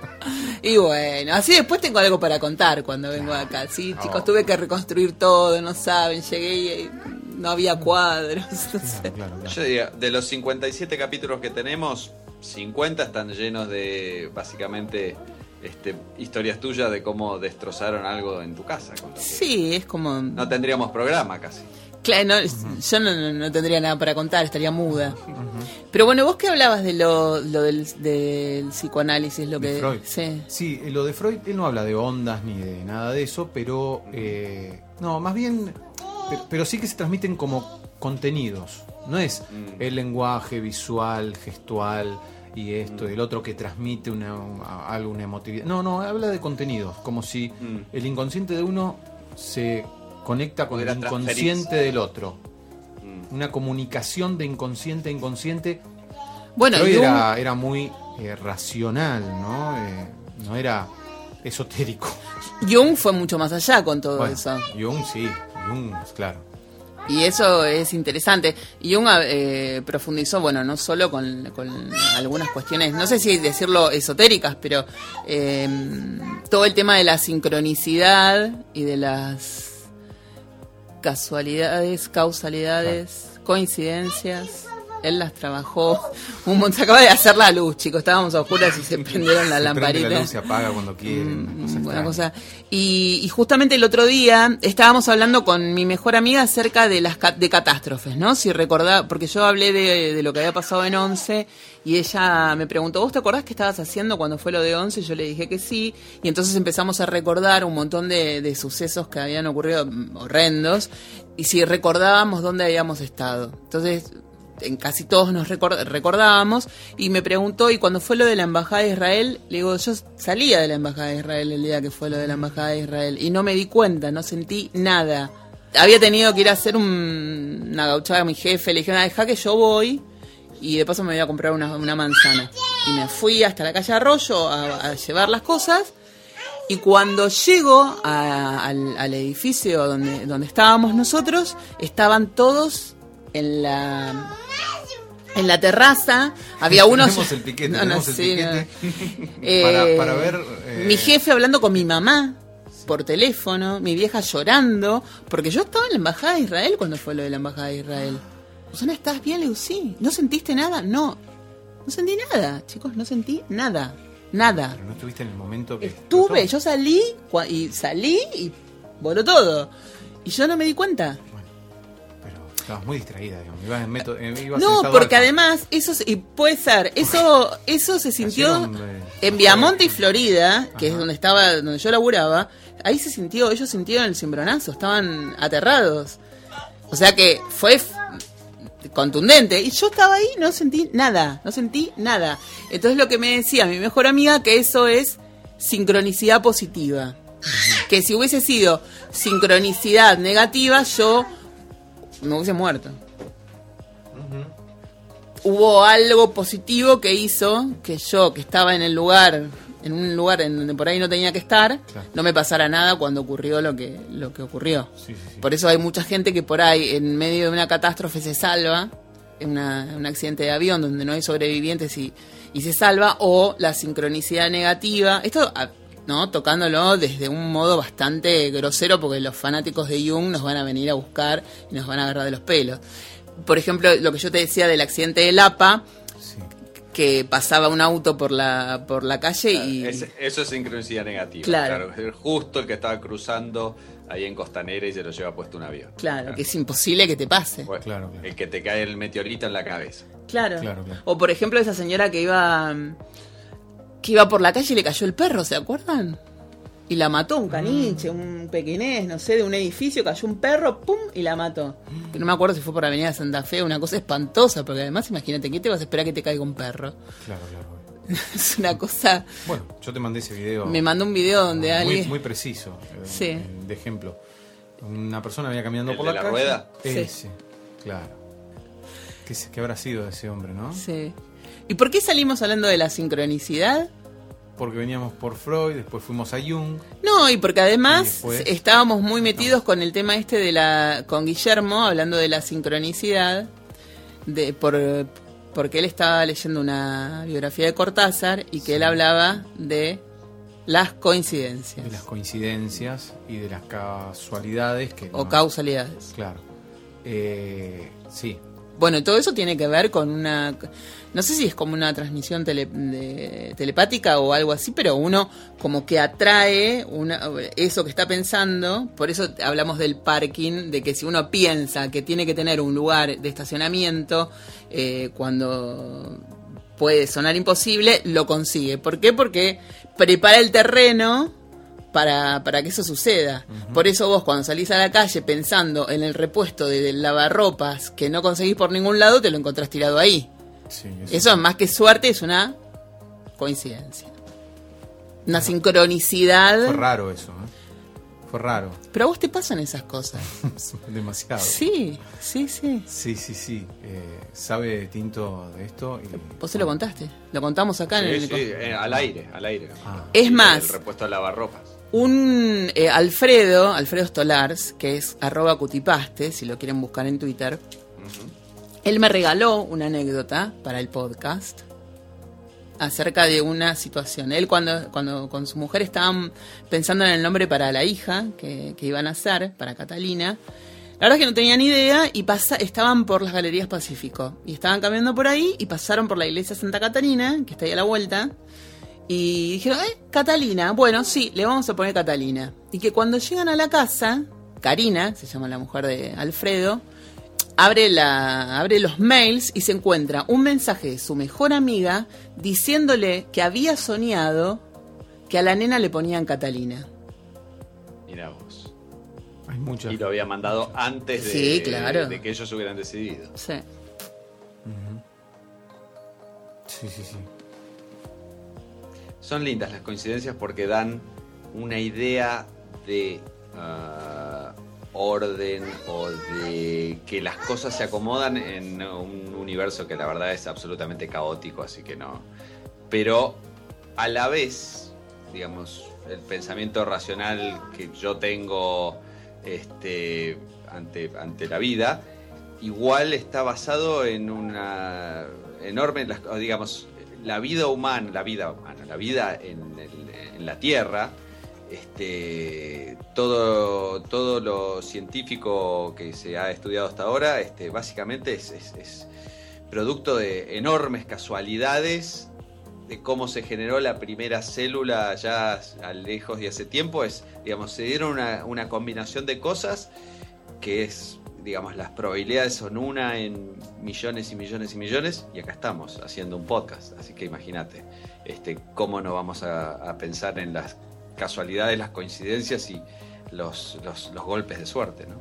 Y bueno, así después tengo algo para contar cuando vengo acá. Sí, chicos, tuve que reconstruir todo, no saben, llegué y no había cuadros. no sé. Claro, claro, claro. Yo diría, de los 57 capítulos que tenemos, 50 están llenos de básicamente este, historias tuyas de cómo destrozaron algo en tu casa. con que Sí, es como. No tendríamos programa casi. Claro, no, yo no, no- no tendría nada para contar, estaría muda. Pero bueno, vos que hablabas de lo, lo del, del psicoanálisis, lo De que. Freud. Sí. Sí, eh, lo de Freud, él no habla de ondas ni de nada de eso, pero eh, no, más bien, pero, pero sí que se transmiten como contenidos. No es Mm. el lenguaje visual, gestual y esto y el otro que transmite una, a- algo, una emotividad. No, no, habla de contenidos, como si Mm. el inconsciente de uno se conecta con el inconsciente del otro. Mm. Una comunicación de inconsciente a inconsciente Bueno, Freud y un- era, era muy eh, racional, ¿no? Eh, no era esotérico. *laughs* Jung fue mucho más allá con todo Bueno, eso. Jung sí, Jung, claro. Y eso es interesante. Y Jung eh, profundizó, bueno, no solo con, con algunas cuestiones, no sé si decirlo esotéricas, pero eh, todo el tema de la sincronicidad y de las casualidades, causalidades, coincidencias. Él las trabajó un montón. Se acaba de hacer la luz, chicos. Estábamos a oscuras y se prendieron las lamparitas. La luz se apaga cuando quieren. Mm, cosa extraña. cosa. Y, y justamente el otro día estábamos hablando con mi mejor amiga acerca de las de catástrofes, ¿no? Si recordaba, porque yo hablé de, de lo que había pasado en 11 y ella me preguntó, ¿vos te acordás qué estabas haciendo cuando fue lo de 11? Yo le dije que sí. Y entonces empezamos a recordar un montón de, de sucesos que habían ocurrido mm, horrendos y si recordábamos dónde habíamos estado. Entonces en casi todos nos record- recordábamos, y me preguntó, ¿y cuando fue lo de la Embajada de Israel? Le digo, yo salía de la Embajada de Israel el día que fue lo de la Embajada de Israel, y no me di cuenta, no sentí nada. Había tenido que ir a hacer un- una gauchada a mi jefe, le dije, "Ah, deja que yo voy, y de paso me voy a comprar una, una manzana. Y me fui hasta la calle Arroyo a, a llevar las cosas, y cuando llego a- al, al edificio donde, donde estábamos nosotros, estaban todos en la en la terraza. Había *laughs* unos. Tenemos el piquete, No, no, tenemos el sí, piquete. no. Eh, *laughs* Para- para ver, eh, Mi jefe hablando con mi mamá por teléfono, mi vieja llorando, porque yo estaba en la embajada de Israel cuando fue lo de la embajada de Israel. Susana, ¿estás bien? Le digo, sí. ¿No sentiste nada? No. No sentí nada, chicos, no sentí nada. Nada. Pero no estuviste en el momento que. Estuve, explotó. yo salí y salí y voló todo. Y yo no me di cuenta. Bueno, pero estabas muy distraída, digamos. Ibas en método, eh, ibas No, porque además, eso se- y puede ser, eso, eso se sintió eh, en Viamonte y Florida, que es donde estaba, donde yo laburaba, ahí se sintió, ellos sintieron el cimbronazo, estaban aterrados. O sea que fue contundente. Y yo estaba ahí, no sentí nada, no sentí nada. Entonces lo que me decía mi mejor amiga, que eso es sincronicidad positiva. Que si hubiese sido sincronicidad negativa, yo me hubiese muerto. Hubo algo positivo que hizo que yo, que estaba en el lugar, en un lugar en donde por ahí no tenía que estar, Claro. no me pasara nada cuando ocurrió lo que, lo que ocurrió. Sí, sí, sí. Por eso hay mucha gente que por ahí, en medio de una catástrofe, se salva, en una- un accidente de avión donde no hay sobrevivientes y, y se salva, o la sincronicidad negativa. Esto ¿no? Tocándolo desde un modo bastante grosero porque los fanáticos de Jung nos van a venir a buscar y nos van a agarrar de los pelos. Por ejemplo, lo que yo te decía del accidente de Lapa, Sí. Que pasaba un auto por la, por la calle y... Es- eso es sincronicidad negativa. Claro. Claro. Justo el que estaba cruzando ahí en Costanera y se lo lleva puesto un avión. Claro, que es imposible que te pase. Bueno, Claro, claro. El que te cae el meteorito en la cabeza. Claro. Claro, claro. O por ejemplo esa señora que iba que iba por la calle y le cayó el perro, ¿se acuerdan? Y la mató un caniche, un pequinés, no sé, de un edificio, cayó un perro, ¡pum! y la mató. Que No me acuerdo si fue por Avenida Santa Fe, una cosa espantosa, porque además imagínate, ¿qué te vas a esperar que te caiga un perro? Claro, claro. *laughs* es una cosa... Bueno, yo te mandé ese video. Me mandó un video donde muy, alguien... muy preciso. eh, Sí. eh, De ejemplo. Una persona venía caminando ¿El por de la, la calle. rueda? Sí. Ese, claro. ¿Qué, qué habrá sido de ese hombre, no? Sí. ¿Y por qué salimos hablando de la sincronicidad? Porque veníamos por Freud, después fuimos a Jung. No, y porque Y además después- estábamos muy metidos con el tema este de la con Guillermo hablando de la sincronicidad de por porque él estaba leyendo una biografía de Cortázar y que él hablaba de las coincidencias de las coincidencias y de las casualidades que o no- causalidades. Claro. Eh, sí, Bueno, todo eso tiene que ver con una no sé si es como una transmisión telepática o algo así, pero uno como que atrae una, eso que está pensando. Por eso hablamos del parking, de que si uno piensa que tiene que tener un lugar de estacionamiento, eh, cuando puede sonar imposible, lo consigue. ¿Por qué? Porque prepara el terreno para, para que eso suceda. Por eso vos cuando salís a la calle pensando en el repuesto de, de lavarropas que no conseguís por ningún lado, te lo encontrás tirado ahí. sí. Eso es más que suerte, es una coincidencia. Una sincronicidad. Fue raro eso, ¿eh? Fue raro. Pero a vos te pasan esas cosas. *laughs* Demasiado. Sí, sí, sí. Sí, sí, sí. Eh, sabe Tinto de esto. Y, Vos se lo contaste. Lo contamos acá en el... sí, eh, al aire, al aire. Ah. Es Y más- El repuesto de lavarropas. Un eh, Alfredo, Alfredo Stolars, que es arroba cutipaste, si lo quieren buscar en Twitter, él me regaló una anécdota para el podcast acerca de una situación. Él cuando, cuando con su mujer estaban pensando en el nombre para la hija que, que iban a hacer, para Catalina, la verdad es que no tenían idea y pasa, estaban por las Galerías Pacífico. Y estaban caminando por ahí y pasaron por la iglesia Santa Catalina, que está ahí a la vuelta. Y dijeron, eh, Catalina, bueno, sí, le vamos a poner Catalina. Y que cuando llegan a la casa, Karina, se llama la mujer de Alfredo, abre, la, abre los mails y se encuentra un mensaje de su mejor amiga diciéndole que había soñado que a la nena le ponían Catalina. Mira vos. Hay muchas. Y lo había mandado antes de, Sí, claro. de que ellos hubieran decidido. Sí. Sí, sí, sí. Son lindas las coincidencias porque dan una idea de ah, orden o de que las cosas se acomodan en un universo que la verdad es absolutamente caótico, así que no. Pero a la vez, digamos, el pensamiento racional que yo tengo este, ante, ante la vida, igual está basado en una enorme, digamos, la vida humana, la vida humana, la vida en, la Tierra, este, todo, todo lo científico que se ha estudiado hasta ahora, este, básicamente es, es- es producto de enormes casualidades de cómo se generó la primera célula ya a lejos de hace tiempo, es, digamos, se dieron una, una combinación de cosas que es, digamos, las probabilidades son una en millones y millones y millones, y acá estamos haciendo un podcast, así que imagínate, este, cómo no vamos a, pensar en las casualidades, las coincidencias y los, los, golpes de suerte, ¿no?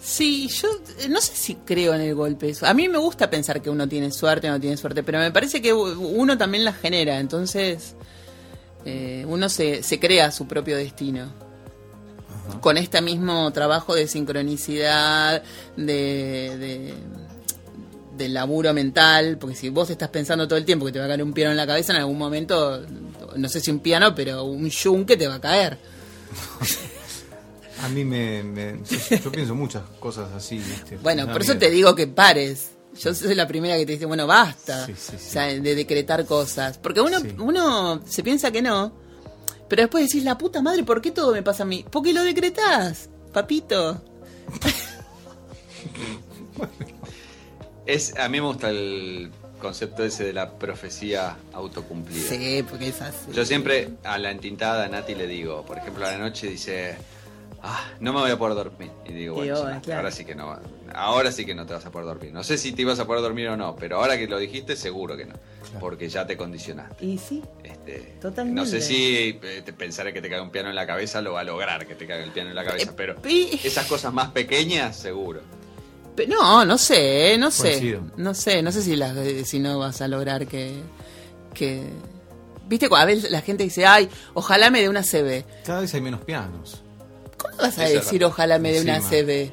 Sí, yo eh, no sé si creo en el golpe. A mí me gusta pensar que uno tiene suerte o no tiene suerte, pero me parece que uno también la genera, entonces eh, uno se, se crea su propio destino. Con este mismo trabajo de sincronicidad, de, de, laburo mental, porque si vos estás pensando todo el tiempo que te va a caer un piano en la cabeza, en algún momento, no sé si un piano, pero un yunque te va a caer. *laughs* A mí me, me- yo, yo pienso muchas cosas así, ¿viste? Bueno, por eso te digo que pares. Yo soy la primera que te dice, bueno, basta. Sí, sí, sí. O sea, de decretar cosas. Porque uno, uno se piensa que no, Pero después decís, la puta madre, ¿por qué todo me pasa a mí? Porque lo decretás, papito. *laughs* Es, a mí me gusta el concepto ese de la profecía autocumplida. Sí, porque es así. Yo siempre a la entintada Nati le digo, por ejemplo, a la noche dice, ah, no me voy a poder dormir. Y digo, bueno, claro. ahora sí que no, va- ahora sí que no te vas a poder dormir. No sé si te ibas a poder dormir o no, pero ahora que lo dijiste, seguro que no, porque ya te condicionaste. Y sí, Este, Totalmente. No sé si eh, te pensar que te caiga un piano en la cabeza lo va a lograr que te caiga el piano en la cabeza, Eh, pero pi- esas cosas más pequeñas, seguro. No, no sé, no sé. Coincido. No sé, no sé si, las, eh, si no vas a lograr que, que... Viste, a veces la gente dice, ay, ojalá me dé una CB. Cada vez hay menos pianos. ¿Cómo vas a decir ojalá me dé una. CB? ¿Eh?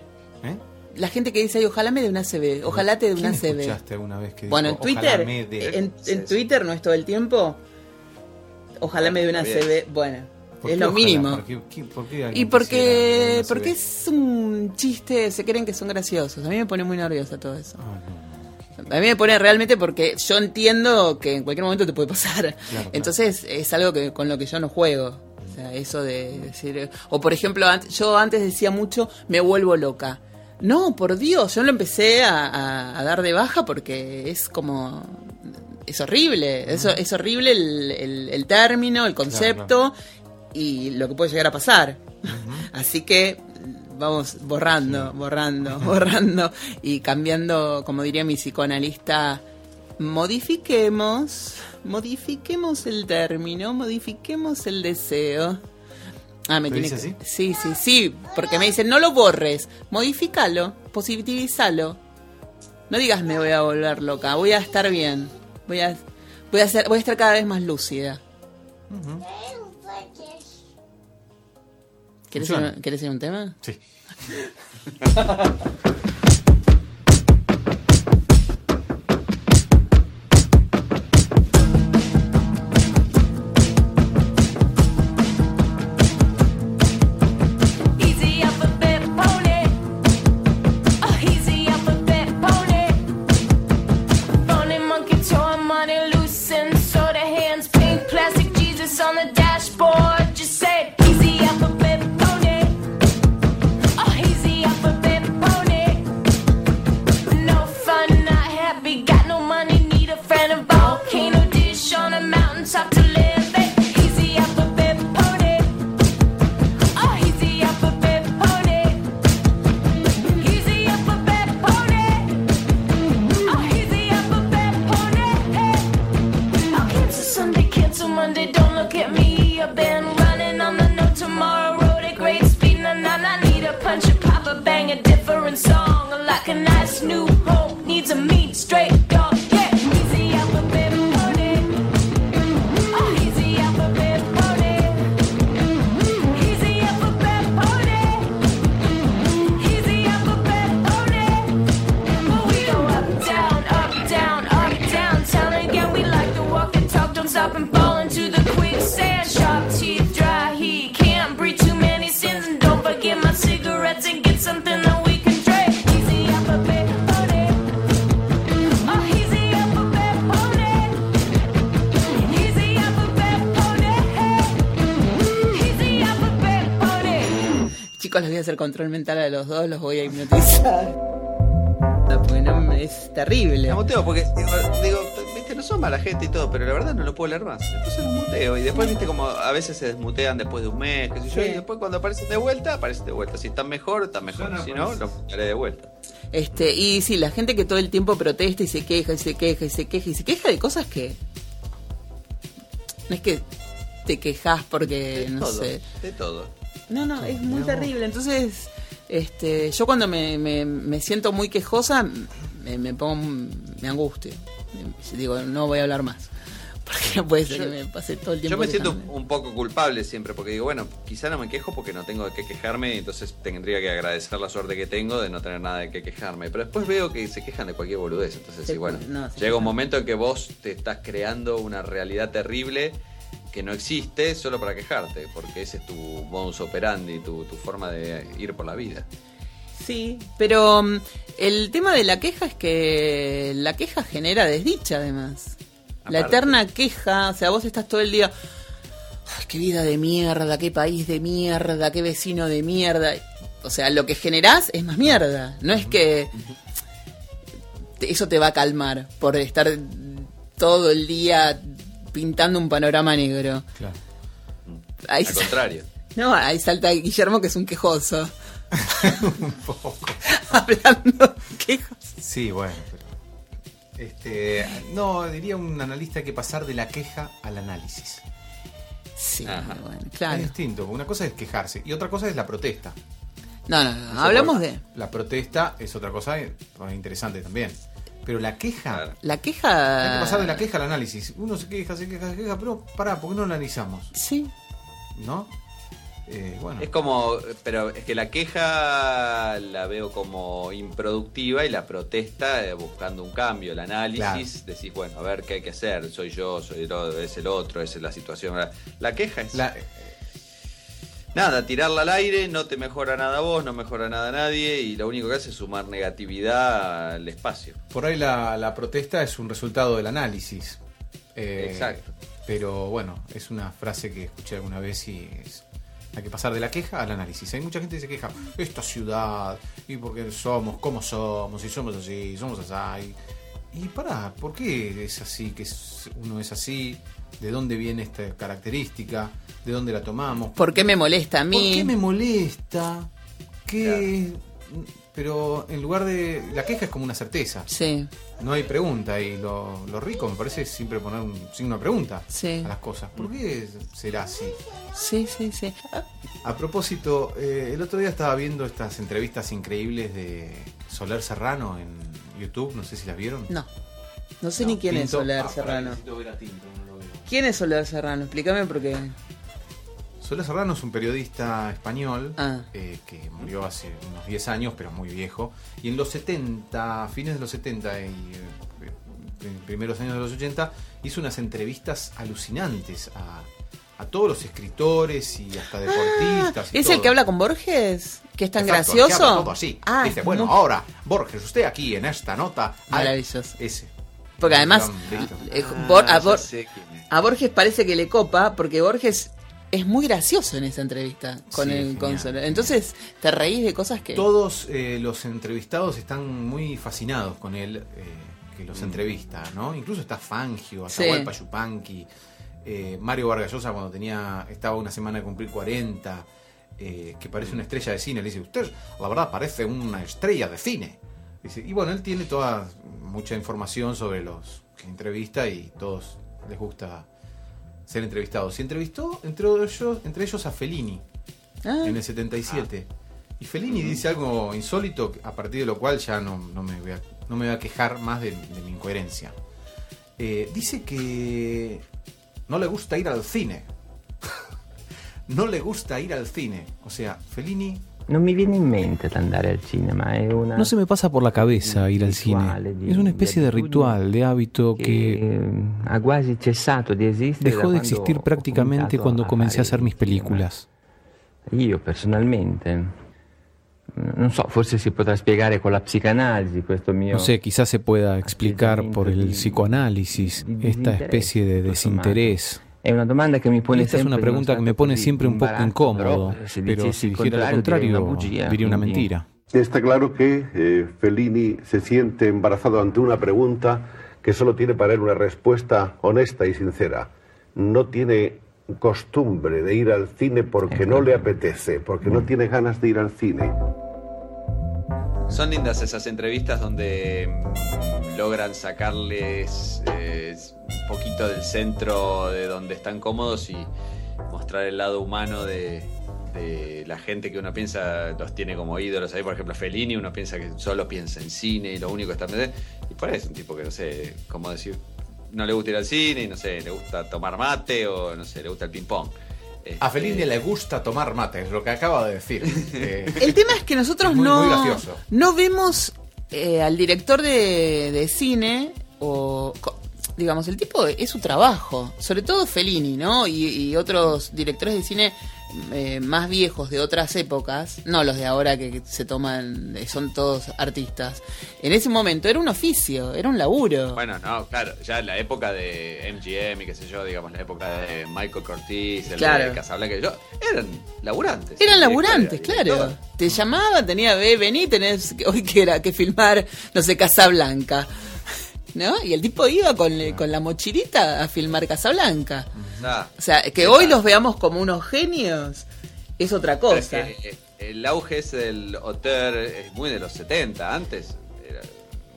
La gente que dice, ojalá me dé una CB, ojalá te dé una ¿Quién CB. escuchaste alguna vez que Bueno, en dijo, "Ojalá Twitter, me dé"? en, en. Twitter no es todo el tiempo. Ojalá me dé una CB. Bueno, ¿Por es lo ojalá? mínimo. ¿Por qué- qué- por qué Y porque, porque es un chiste, se creen que son graciosos. A mí me pone muy nerviosa todo eso. Ah, no. A mí me pone realmente porque yo entiendo que en cualquier momento te puede pasar. claro. Entonces es algo que con lo que yo no juego. O sea, eso de decir... O por ejemplo, yo antes decía mucho, me vuelvo loca. No, por Dios, yo lo empecé a, a- a dar de baja porque es como... Es horrible, eso, es horrible el, el- el término, el concepto y lo que puede llegar a pasar. *laughs* Así que vamos borrando, borrando, *laughs* borrando y cambiando, como diría mi psicoanalista, modifiquemos, modifiquemos el término, modifiquemos el deseo. Ah, me ¿Lo tiene que... Sí, sí, sí, porque me dicen, no lo borres, modifícalo, positivízalo. No digas me voy a volver loca, voy a estar bien. Voy a voy a ser, voy a estar cada vez más lúcida. ¿Quieres, ir, Funciona. a- ¿Quieres ir a un tema? Sí. *laughs* Control mental a los dos, los voy a hipnotizar. No, porque no es terrible. La muteo porque, digo, digo, viste, no son mala gente y todo, pero la verdad no lo puedo leer más. Entonces los muteo. Y después, viste, como a veces se desmutean después de un mes, qué sé yo. Sí. Y después cuando aparecen de vuelta, aparecen de vuelta. Si están mejor, están mejor. Si no, los mutearé de vuelta. Este, y sí, la gente que todo el tiempo protesta y se queja y se queja y se queja y se queja de cosas que. No es que te quejas porque, De no todo. sé. De todo. No, no, es muy terrible. Entonces, este, yo cuando me, me, me siento muy quejosa, me, me pongo, me angustio. Digo, no voy a hablar más. *laughs* Porque no puede ser Yo- que me pase todo el tiempo. Yo me siento un poco culpable siempre, porque digo, bueno, quizá no me quejo porque no tengo de qué quejarme, y entonces tendría que agradecer la suerte que tengo de no tener nada de qué quejarme. Pero después veo que se quejan de cualquier boludez, entonces Sí, sí, bueno, no, llega un momento en que vos te estás creando una realidad terrible que no existe solo para quejarte, porque ese es tu modus operandi, tu, tu forma de ir por la vida. Sí, pero mm, el tema de la queja es que la queja genera desdicha además. La eterna queja, o sea, vos estás todo el día, "Ay, qué vida de mierda, qué país de mierda, qué vecino de mierda. O sea, lo que generás es más mierda. No es que eso te va a calmar por estar todo el día pintando un panorama negro. Claro. Ahí Al contrario. *laughs* no, ahí salta Guillermo que es un quejoso. *laughs* Un poco. *laughs* Hablando quejos. Sí, bueno, pero. Este, no, diría un analista que pasar de la queja al análisis. Sí, Ajá. bueno, Es claro. distinto, porque una cosa es quejarse y otra cosa es la protesta. No, no, no. Hablamos de. La protesta es otra cosa eh, interesante también. Pero la queja, Claro. La queja. hay que pasar de la queja al análisis. Uno se queja, se queja, se queja, pero pará, ¿por qué no analizamos? Sí. ¿No? Eh, bueno. Es como, pero es que la queja la veo como improductiva y la protesta eh, buscando un cambio. El análisis, decís, bueno, a ver qué hay que hacer. Soy yo, soy el otro, es el otro, esa es la situación. La queja es La- nada, tirarla al aire, no te mejora nada a vos, no mejora nada a nadie y lo único que hace es sumar negatividad al espacio. por ahí la, la protesta es un resultado del análisis. Eh, Exacto. Pero bueno, es una frase que escuché alguna vez y es- hay que pasar de la queja al análisis. Hay mucha gente que se queja, esta ciudad, y porque somos, cómo somos, y somos así, somos así. Y pará, ¿por qué es así, que uno es así? ¿De dónde viene esta característica? ¿De dónde la tomamos? ¿Por qué me molesta a ¿Por mí? qué me molesta? ¿Qué? Pero en lugar de... La queja es como una certeza. Sí, No hay pregunta y lo, lo rico me parece es siempre poner un signo de pregunta Sí. a las cosas. ¿Por qué será así? sí, sí, sí. A propósito, eh, el otro día estaba viendo estas entrevistas increíbles de Soler Serrano en YouTube, no sé si las vieron. No. No sé No, ni quién es. Soler Ah, Serrano. necesito ver a Tinto. ¿Quién es Soler Serrano? Explícame porque. Soler Serrano es un periodista español Ah. eh, que murió hace unos 10 años, pero muy viejo. Y en los 70, fines de los 70 y eh, pr- primeros años de los 80, hizo unas entrevistas alucinantes a, a todos los escritores y hasta deportistas. y ¿Es el que habla con Borges? ¿Que es tan Exacto, gracioso? todo así. Ah, Dice, bueno, ahora, Borges, usted aquí en esta nota. hay-" Maravilloso. Ese. Porque además, eh, Bor- Ah, Bor- a Borges parece que le copa porque Borges es muy gracioso en esa entrevista con Sí, el genial. Entonces te reís de cosas que. Todos eh, los entrevistados están muy fascinados con él, eh, que Mm. los entrevista, ¿no? Incluso está Fangio, Sí. Atahualpa Yupanqui, eh, Mario Vargas Llosa cuando tenía estaba una semana de cumplir 40, eh, que parece una estrella de cine. Le dice, usted, la verdad, parece una estrella de cine. Dice, y bueno, él tiene toda mucha información sobre los que entrevista y todos les gusta ser entrevistados. Y entrevistó entre ellos, entre ellos a Fellini Ah, en el 77. Y Fellini dice algo insólito, a partir de lo cual ya no, no me, voy a, no me voy a quejar más de, de mi incoherencia. Eh, dice que no le gusta ir al cine. *laughs* no le gusta ir al cine. O sea, Fellini Non mi viene in mente andare al cinema, è una... No se me pasa por la cabeza ir al cine. Es una especie de ritual, de hábito que ha quasi cessato di esistere dejó de existir prácticamente cuando comencé a hacer mis películas. Io personalmente. No sé, quizás se pueda explicar por el psicoanálisis esta especie de desinterés. È una domanda che mi pone esta es sempre una pregunta que me pone stato siempre un poco incómodo, però se si il dijera lo contrario, bugia, diría una mentira. Está claro que eh, Fellini se siente embarazado ante una pregunta que solo tiene para él una respuesta honesta y sincera. No tiene costumbre de ir al cine porque no le apetece, porque no tiene ganas de ir al cine. Son lindas esas entrevistas donde mm, logran sacarles eh, un poquito del centro de donde están cómodos y mostrar el lado humano de, la gente que uno piensa los tiene como ídolos. Ahí, por ejemplo, Fellini, uno piensa que solo piensa en cine y lo único que está pensando. Y por ahí es un tipo que no sé cómo decir, no le gusta ir al cine no sé, le gusta tomar mate o no sé, le gusta el ping-pong. A Fellini le gusta tomar mate, es lo que acaba de decir. *laughs* Eh, El tema es que nosotros Es muy- no, muy no vemos eh, al director de, de cine o digamos el tipo es su trabajo sobre todo Fellini no y, y otros directores de cine eh, más viejos de otras épocas, no los de ahora que se toman, eh, son todos artistas, en ese momento era un oficio, era un laburo. Bueno, no, claro, ya en la época de MGM y qué sé yo, digamos, la época de Michael Curtis, el Claro. de Casablanca, yo, eran laburantes. Eran laburantes, claro. Te llamaba, tenía, ve, vení, tenés que- hoy que era que filmar, no sé, Casablanca. ¿No? Y el tipo iba con, con la mochilita a filmar Casablanca. Ah, O sea, que hoy los veamos como unos genios es otra es cosa. que, eh, el auge es del autor, es muy de los 70. Antes era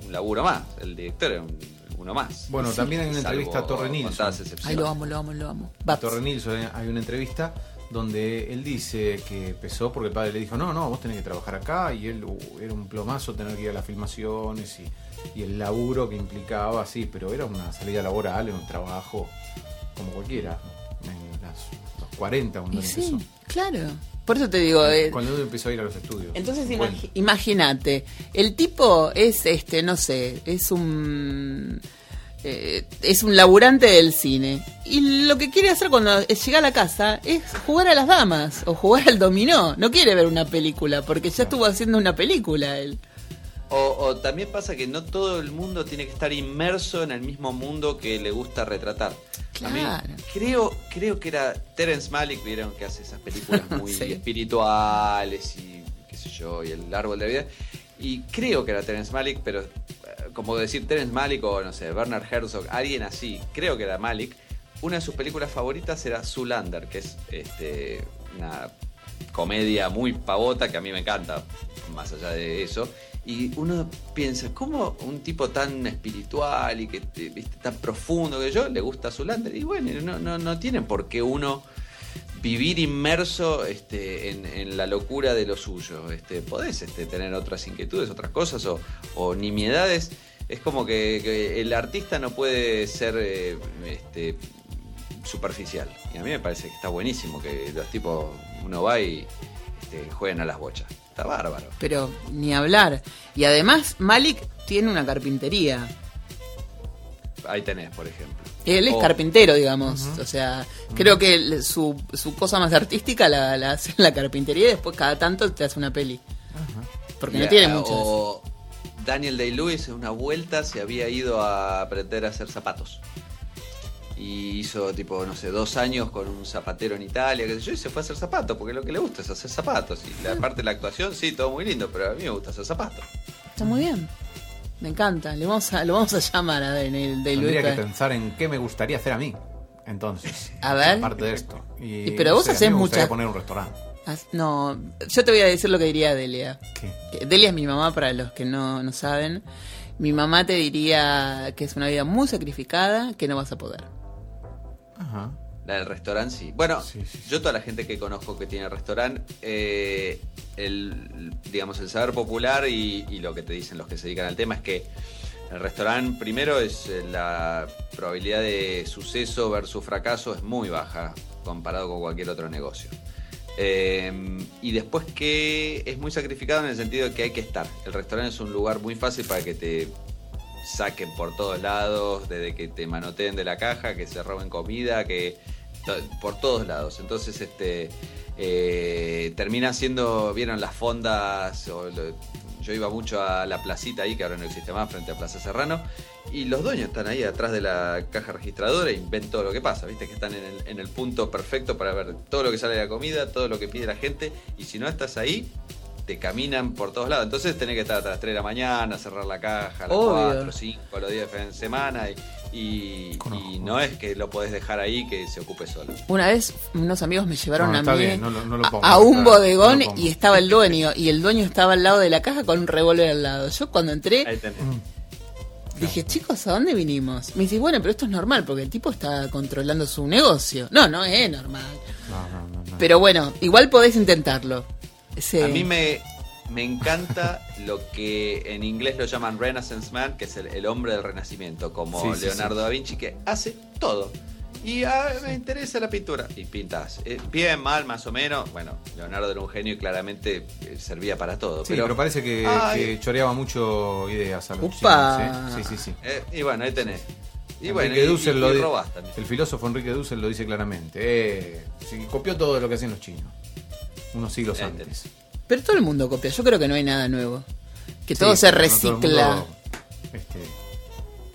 un laburo más. El director era un- uno más. Bueno, también hay una Salvo entrevista a Torre Nilsson. Ay, lo amo, lo amo, lo amo. A. Torre Nilsson hay una entrevista donde él dice que empezó porque el padre le dijo, no, no, vos tenés que trabajar acá y él uh, era un plomazo tener que ir a las filmaciones y, y el laburo que implicaba, sí, pero era una salida laboral, era un trabajo como cualquiera, en las, los 40 cuando Y sí, empezó. claro. Por eso te digo, eh, Cuando él empezó a ir a los estudios. Entonces imagínate, el tipo es este, no sé, es un eh, es un laburante del cine y lo que quiere hacer cuando llega a la casa es jugar a las damas o jugar al dominó, no quiere ver una película porque ya estuvo haciendo una película él. O, o también pasa que no todo el mundo tiene que estar inmerso en el mismo mundo que le gusta retratar. A mí Claro. creo, creo que era Terence Malick, vieron que hace esas películas *laughs* muy Sí. espirituales y qué sé yo, y el árbol de la vida. Y creo que era Terence Malick, pero como decir Terence Malick o no sé, Bernard Herzog, alguien así, creo que era Malick. Una de sus películas favoritas era Zoolander, que es este, una comedia muy pavota que a mí me encanta, más allá de eso. Y uno piensa, ¿cómo un tipo tan espiritual y que tan profundo que yo le gusta Zulander? Y bueno, no, no, no tiene por qué uno vivir inmerso este, en, la locura de lo suyo. Este, podés este, tener otras inquietudes, otras cosas o, nimiedades. Es como que, el artista no puede ser eh, este, superficial. Y a mí me parece que está buenísimo que los tipos, uno va y este, jueguen a las bochas. Está bárbaro. Pero ni hablar. Y además Malik tiene una carpintería. Ahí tenés, por ejemplo. Él es O- carpintero, digamos. O sea, creo que su, su cosa más artística la, la hace en la carpintería y después cada tanto te hace una peli. Porque no tiene ah, muchas. O Daniel Day-Lewis en una vuelta se había ido a aprender a hacer zapatos. Y hizo tipo, no sé, dos años con un zapatero en Italia, qué sé yo, y se fue a hacer zapatos, porque lo que le gusta es hacer zapatos. Y la parte de la actuación, sí, todo muy lindo, pero a mí me gusta hacer zapatos. Está muy bien. Me encanta. Le vamos a, lo vamos a llamar a Daniel Tendría que pensar en qué me gustaría hacer a mí. Entonces, *laughs* A ver. aparte de esto. Y, pero vos sé, a mí hacés me gustaría muchas- poner un restaurante. No, yo te voy a decir lo que diría Delia. Delia es mi mamá, para los que no, no saben. Mi mamá te diría que es una vida muy sacrificada, que no vas a poder. Ajá. La del restaurante, sí. Bueno, Sí, sí, sí. yo toda la gente que conozco que tiene restaurante, eh, el, digamos, el saber popular y, y lo que te dicen los que se dedican al tema es que el restaurante primero es eh, la probabilidad de suceso versus fracaso es muy baja comparado con cualquier otro negocio. Eh, y después que es muy sacrificado en el sentido de que hay que estar. El restaurante es un lugar muy fácil para que te saquen por todos lados, desde que te manoteen de la caja, que se roben comida, que por todos lados. Entonces, este eh, termina siendo, vieron las fondas, yo iba mucho a la placita ahí, que ahora no existe más, frente a Plaza Serrano, y los dueños están ahí atrás de la caja registradora y ven todo lo que pasa, viste que están en el, en el punto perfecto para ver todo lo que sale de la comida, todo lo que pide la gente, y si no estás ahí, te caminan por todos lados. Entonces tenés que estar hasta las 3 de la mañana, cerrar la caja a las Obvio. 4, 5, los días de semana, y, y- y no es que lo podés dejar ahí que se ocupe solo. Una vez unos amigos me llevaron No, a está mí bien, no lo- no lo a- pongo, a, un está- bodegón no lo pongo. y estaba el dueño y el dueño estaba al lado de la caja con un revólver al lado. Yo cuando entré Ahí tenés. dije, chicos, ¿a dónde vinimos? Me dice, bueno, pero esto es normal porque el tipo está controlando su negocio. No, no es normal. No, no, no, no. Pero bueno, igual podés intentarlo. A mí me, me encanta lo que en inglés lo llaman Renaissance Man, que es el, el hombre del renacimiento, como Sí, sí, Leonardo sí. da Vinci, que hace todo. Y ah, me interesa la pintura. Y pintas. Eh, bien, mal, más o menos. Bueno, Leonardo era un genio y claramente eh, servía para todo. Sí, pero, parece que, que choreaba mucho ideas a los Upa. chinos, ¿eh? Sí, sí, sí. Eh, y bueno, ahí tenés. Y bueno, Enrique y- lo y robás también. el filósofo Enrique Dussel lo dice claramente. Eh, sí, copió todo lo que hacían los chinos. Unos siglos Eh, antes. Pero todo el mundo copia. Yo creo que no hay nada nuevo. Que Sí, todo se no todo recicla. mundo, este,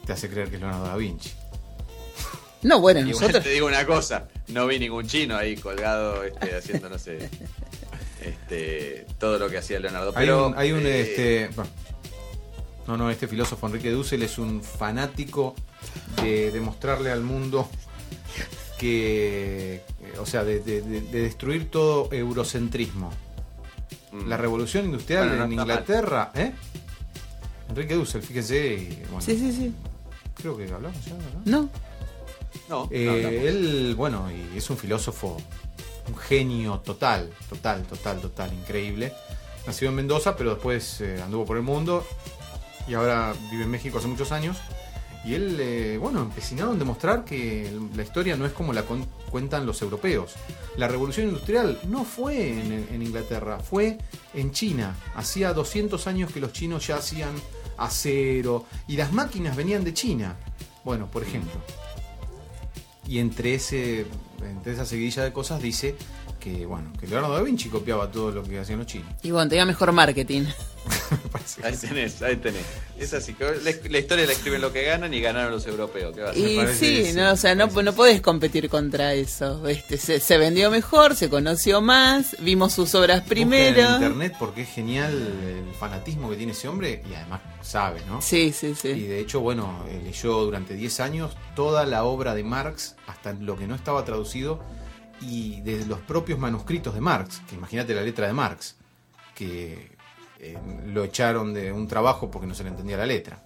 te hace creer que es Leonardo da Vinci. *laughs* No, bueno, Igual nosotros. te digo una cosa, no vi ningún chino ahí colgado este, haciendo, no sé, este, todo lo que hacía Leonardo. Hay Pero, un, hay un eh, este, bueno, no, no, este filósofo Enrique Dussel es un fanático de demostrarle al mundo que, eh, o sea, de, de- de- de destruir todo eurocentrismo. mm. La revolución industrial Bueno, no en mal. Inglaterra, ¿eh? Enrique Dussel, fíjense, y, bueno, Sí, sí, sí. creo que hablamos ya, ¿verdad? No. No, Eh, no él, bueno, y es un filósofo, un genio total, total, total, total, increíble. Nació en Mendoza, pero después eh, anduvo por el mundo y ahora vive en México hace muchos años. Y él, eh, bueno, empecinado en demostrar que la historia no es como la cuentan los europeos. La revolución industrial no fue en, en Inglaterra, fue en China. Hacía 200 años que los chinos ya hacían acero y las máquinas venían de China. Bueno, por ejemplo. Y entre, ese, entre esa seguidilla de cosas dice que, bueno, que Leonardo da Vinci copiaba todo lo que hacían los chinos. Y bueno, tenía mejor marketing. *laughs* Ahí tenés, ahí tenés. Es así, que la, la historia la escriben lo que ganan y ganaron los europeos. ¿qué va a hacer? Y sí, que no, o sea, no, no podés competir contra eso. Este, se, se vendió mejor, se conoció más, vimos sus obras primero. en internet porque es genial el fanatismo que tiene ese hombre y además sabe, ¿no? Sí, sí, Y sí. de hecho, bueno, eh, leyó durante 10 años toda la obra de Marx, hasta lo que no estaba traducido, y de los propios manuscritos de Marx, que imagínate la letra de Marx, que eh, lo echaron de un trabajo porque no se le entendía la letra.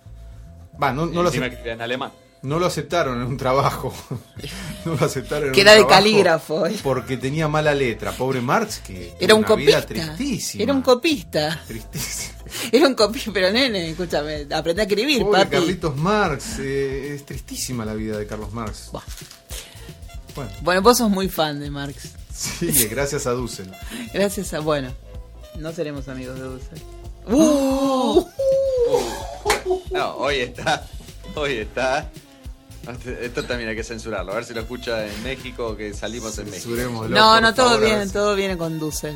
Va, no, no, lo, escribía en alemán. no lo aceptaron en un trabajo. *laughs* no lo aceptaron en Que un era de trabajo calígrafo. Porque tenía mala letra. Pobre Marx, que Era un vida copista. tristísima. Era un copista. Tristísima. *laughs* Era un copista, pero nene, escúchame, aprendí a escribir, Pobre papi. Carlitos Marx, eh, es tristísima la vida de Carlos Marx. Buah. Bueno, Bueno, vos sos muy fan de Marx. sí, gracias a Dussel. *laughs* Gracias a. Bueno, no seremos amigos de Dussel. ¡Oh! ¡Uh! No, hoy está. Hoy está. Esto también hay que censurarlo. A ver si lo escucha en México que salimos en México. No, no, todo si- todo viene con Dussel.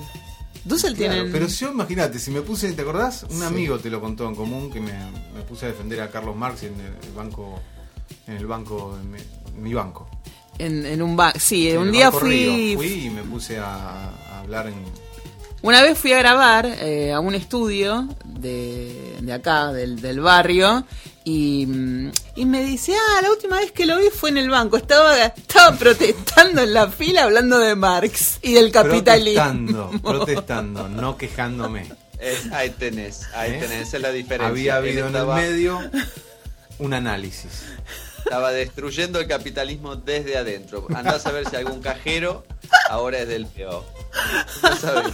Dussel Claro, tiene. Pero yo imagínate, si me puse, ¿te acordás? Un Sí. amigo te lo contó en común que me, me puse a defender a Carlos Marx en el, el banco, en el banco, en mi, en mi banco. En, en un ba Sí, En un día Banco fui, Río. Fui y me puse a, a hablar en, Una vez fui a grabar eh, a un estudio de, de acá, del, del barrio, y, mm, y me dice, ah, la última vez que lo vi fue en el banco, estaba, estaba protestando en la fila hablando de Marx y del capitalismo. protestando, protestando, no quejándome. Es- ahí tenés, ahí ¿Eh? tenés, esa es la diferencia. Había habido en el medio un análisis. Estaba destruyendo el capitalismo desde adentro. Andás a ver si algún cajero ahora es del peor. No.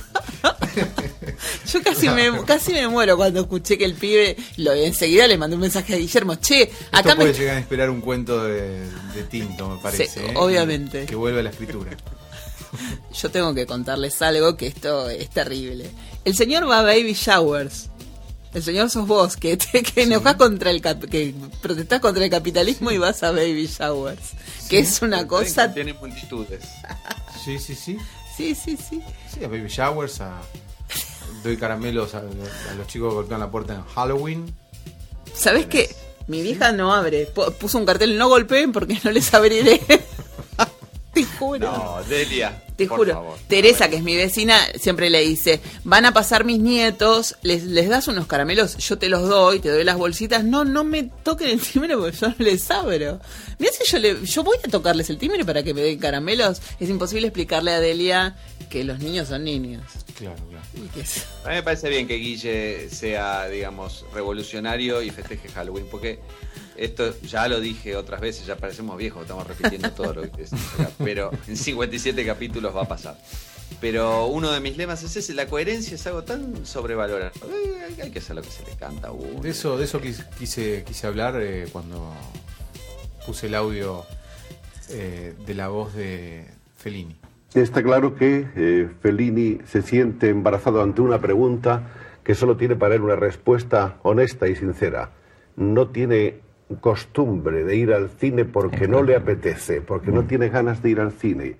Yo casi me, casi me muero cuando escuché que el pibe, lo enseguida le mandé un mensaje a Guillermo, che, Esto acá me... puede llegar a inspirar un cuento de, de Tinto, me parece. Sí, ¿eh? obviamente. Que vuelve a la escritura. *laughs* Yo tengo que contarles algo que esto es terrible. El señor va a baby showers. El señor sos vos, que te que enojás contra el cap- que protestás contra el capitalismo y vas a baby showers. Que es una cosa. Tiene multitudes. Sí, sí, sí. Sí, sí, sí. Sí, a baby showers, a... doy caramelos a, a los chicos que golpean la puerta en Halloween. ¿Sabés qué? Mi vieja no abre. Puso un cartel, no golpeen porque no les abriré. *laughs* *laughs* Te juro. No, Delia. Te por juro. favor. Teresa, que es mi vecina, siempre le dice, van a pasar mis nietos, les, les das unos caramelos, yo te los doy, te doy las bolsitas. No, no me toquen el timbre porque yo no les abro. Mira si yo le, yo voy a tocarles el timbre para que me den caramelos. Es imposible explicarle a Delia que los niños son niños. Claro, claro. Y es- A mí me parece bien que Guille sea, digamos, revolucionario y festeje Halloween, porque esto ya lo dije otras veces, ya parecemos viejos, estamos repitiendo todo lo que acá, *laughs* pero en 57 capítulos va a pasar. Pero uno de mis lemas es ese, la coherencia es algo tan sobrevalorado. Eh, hay- que hacer lo que se le canta a uno. De eso, de eso quis- quise, quise hablar eh, cuando puse el audio eh, de la voz de Fellini. Está claro que eh, Fellini se siente embarazado ante una pregunta que solo tiene para él una respuesta honesta y sincera. No tiene costumbre de ir al cine porque no le apetece, porque no tiene ganas de ir al cine.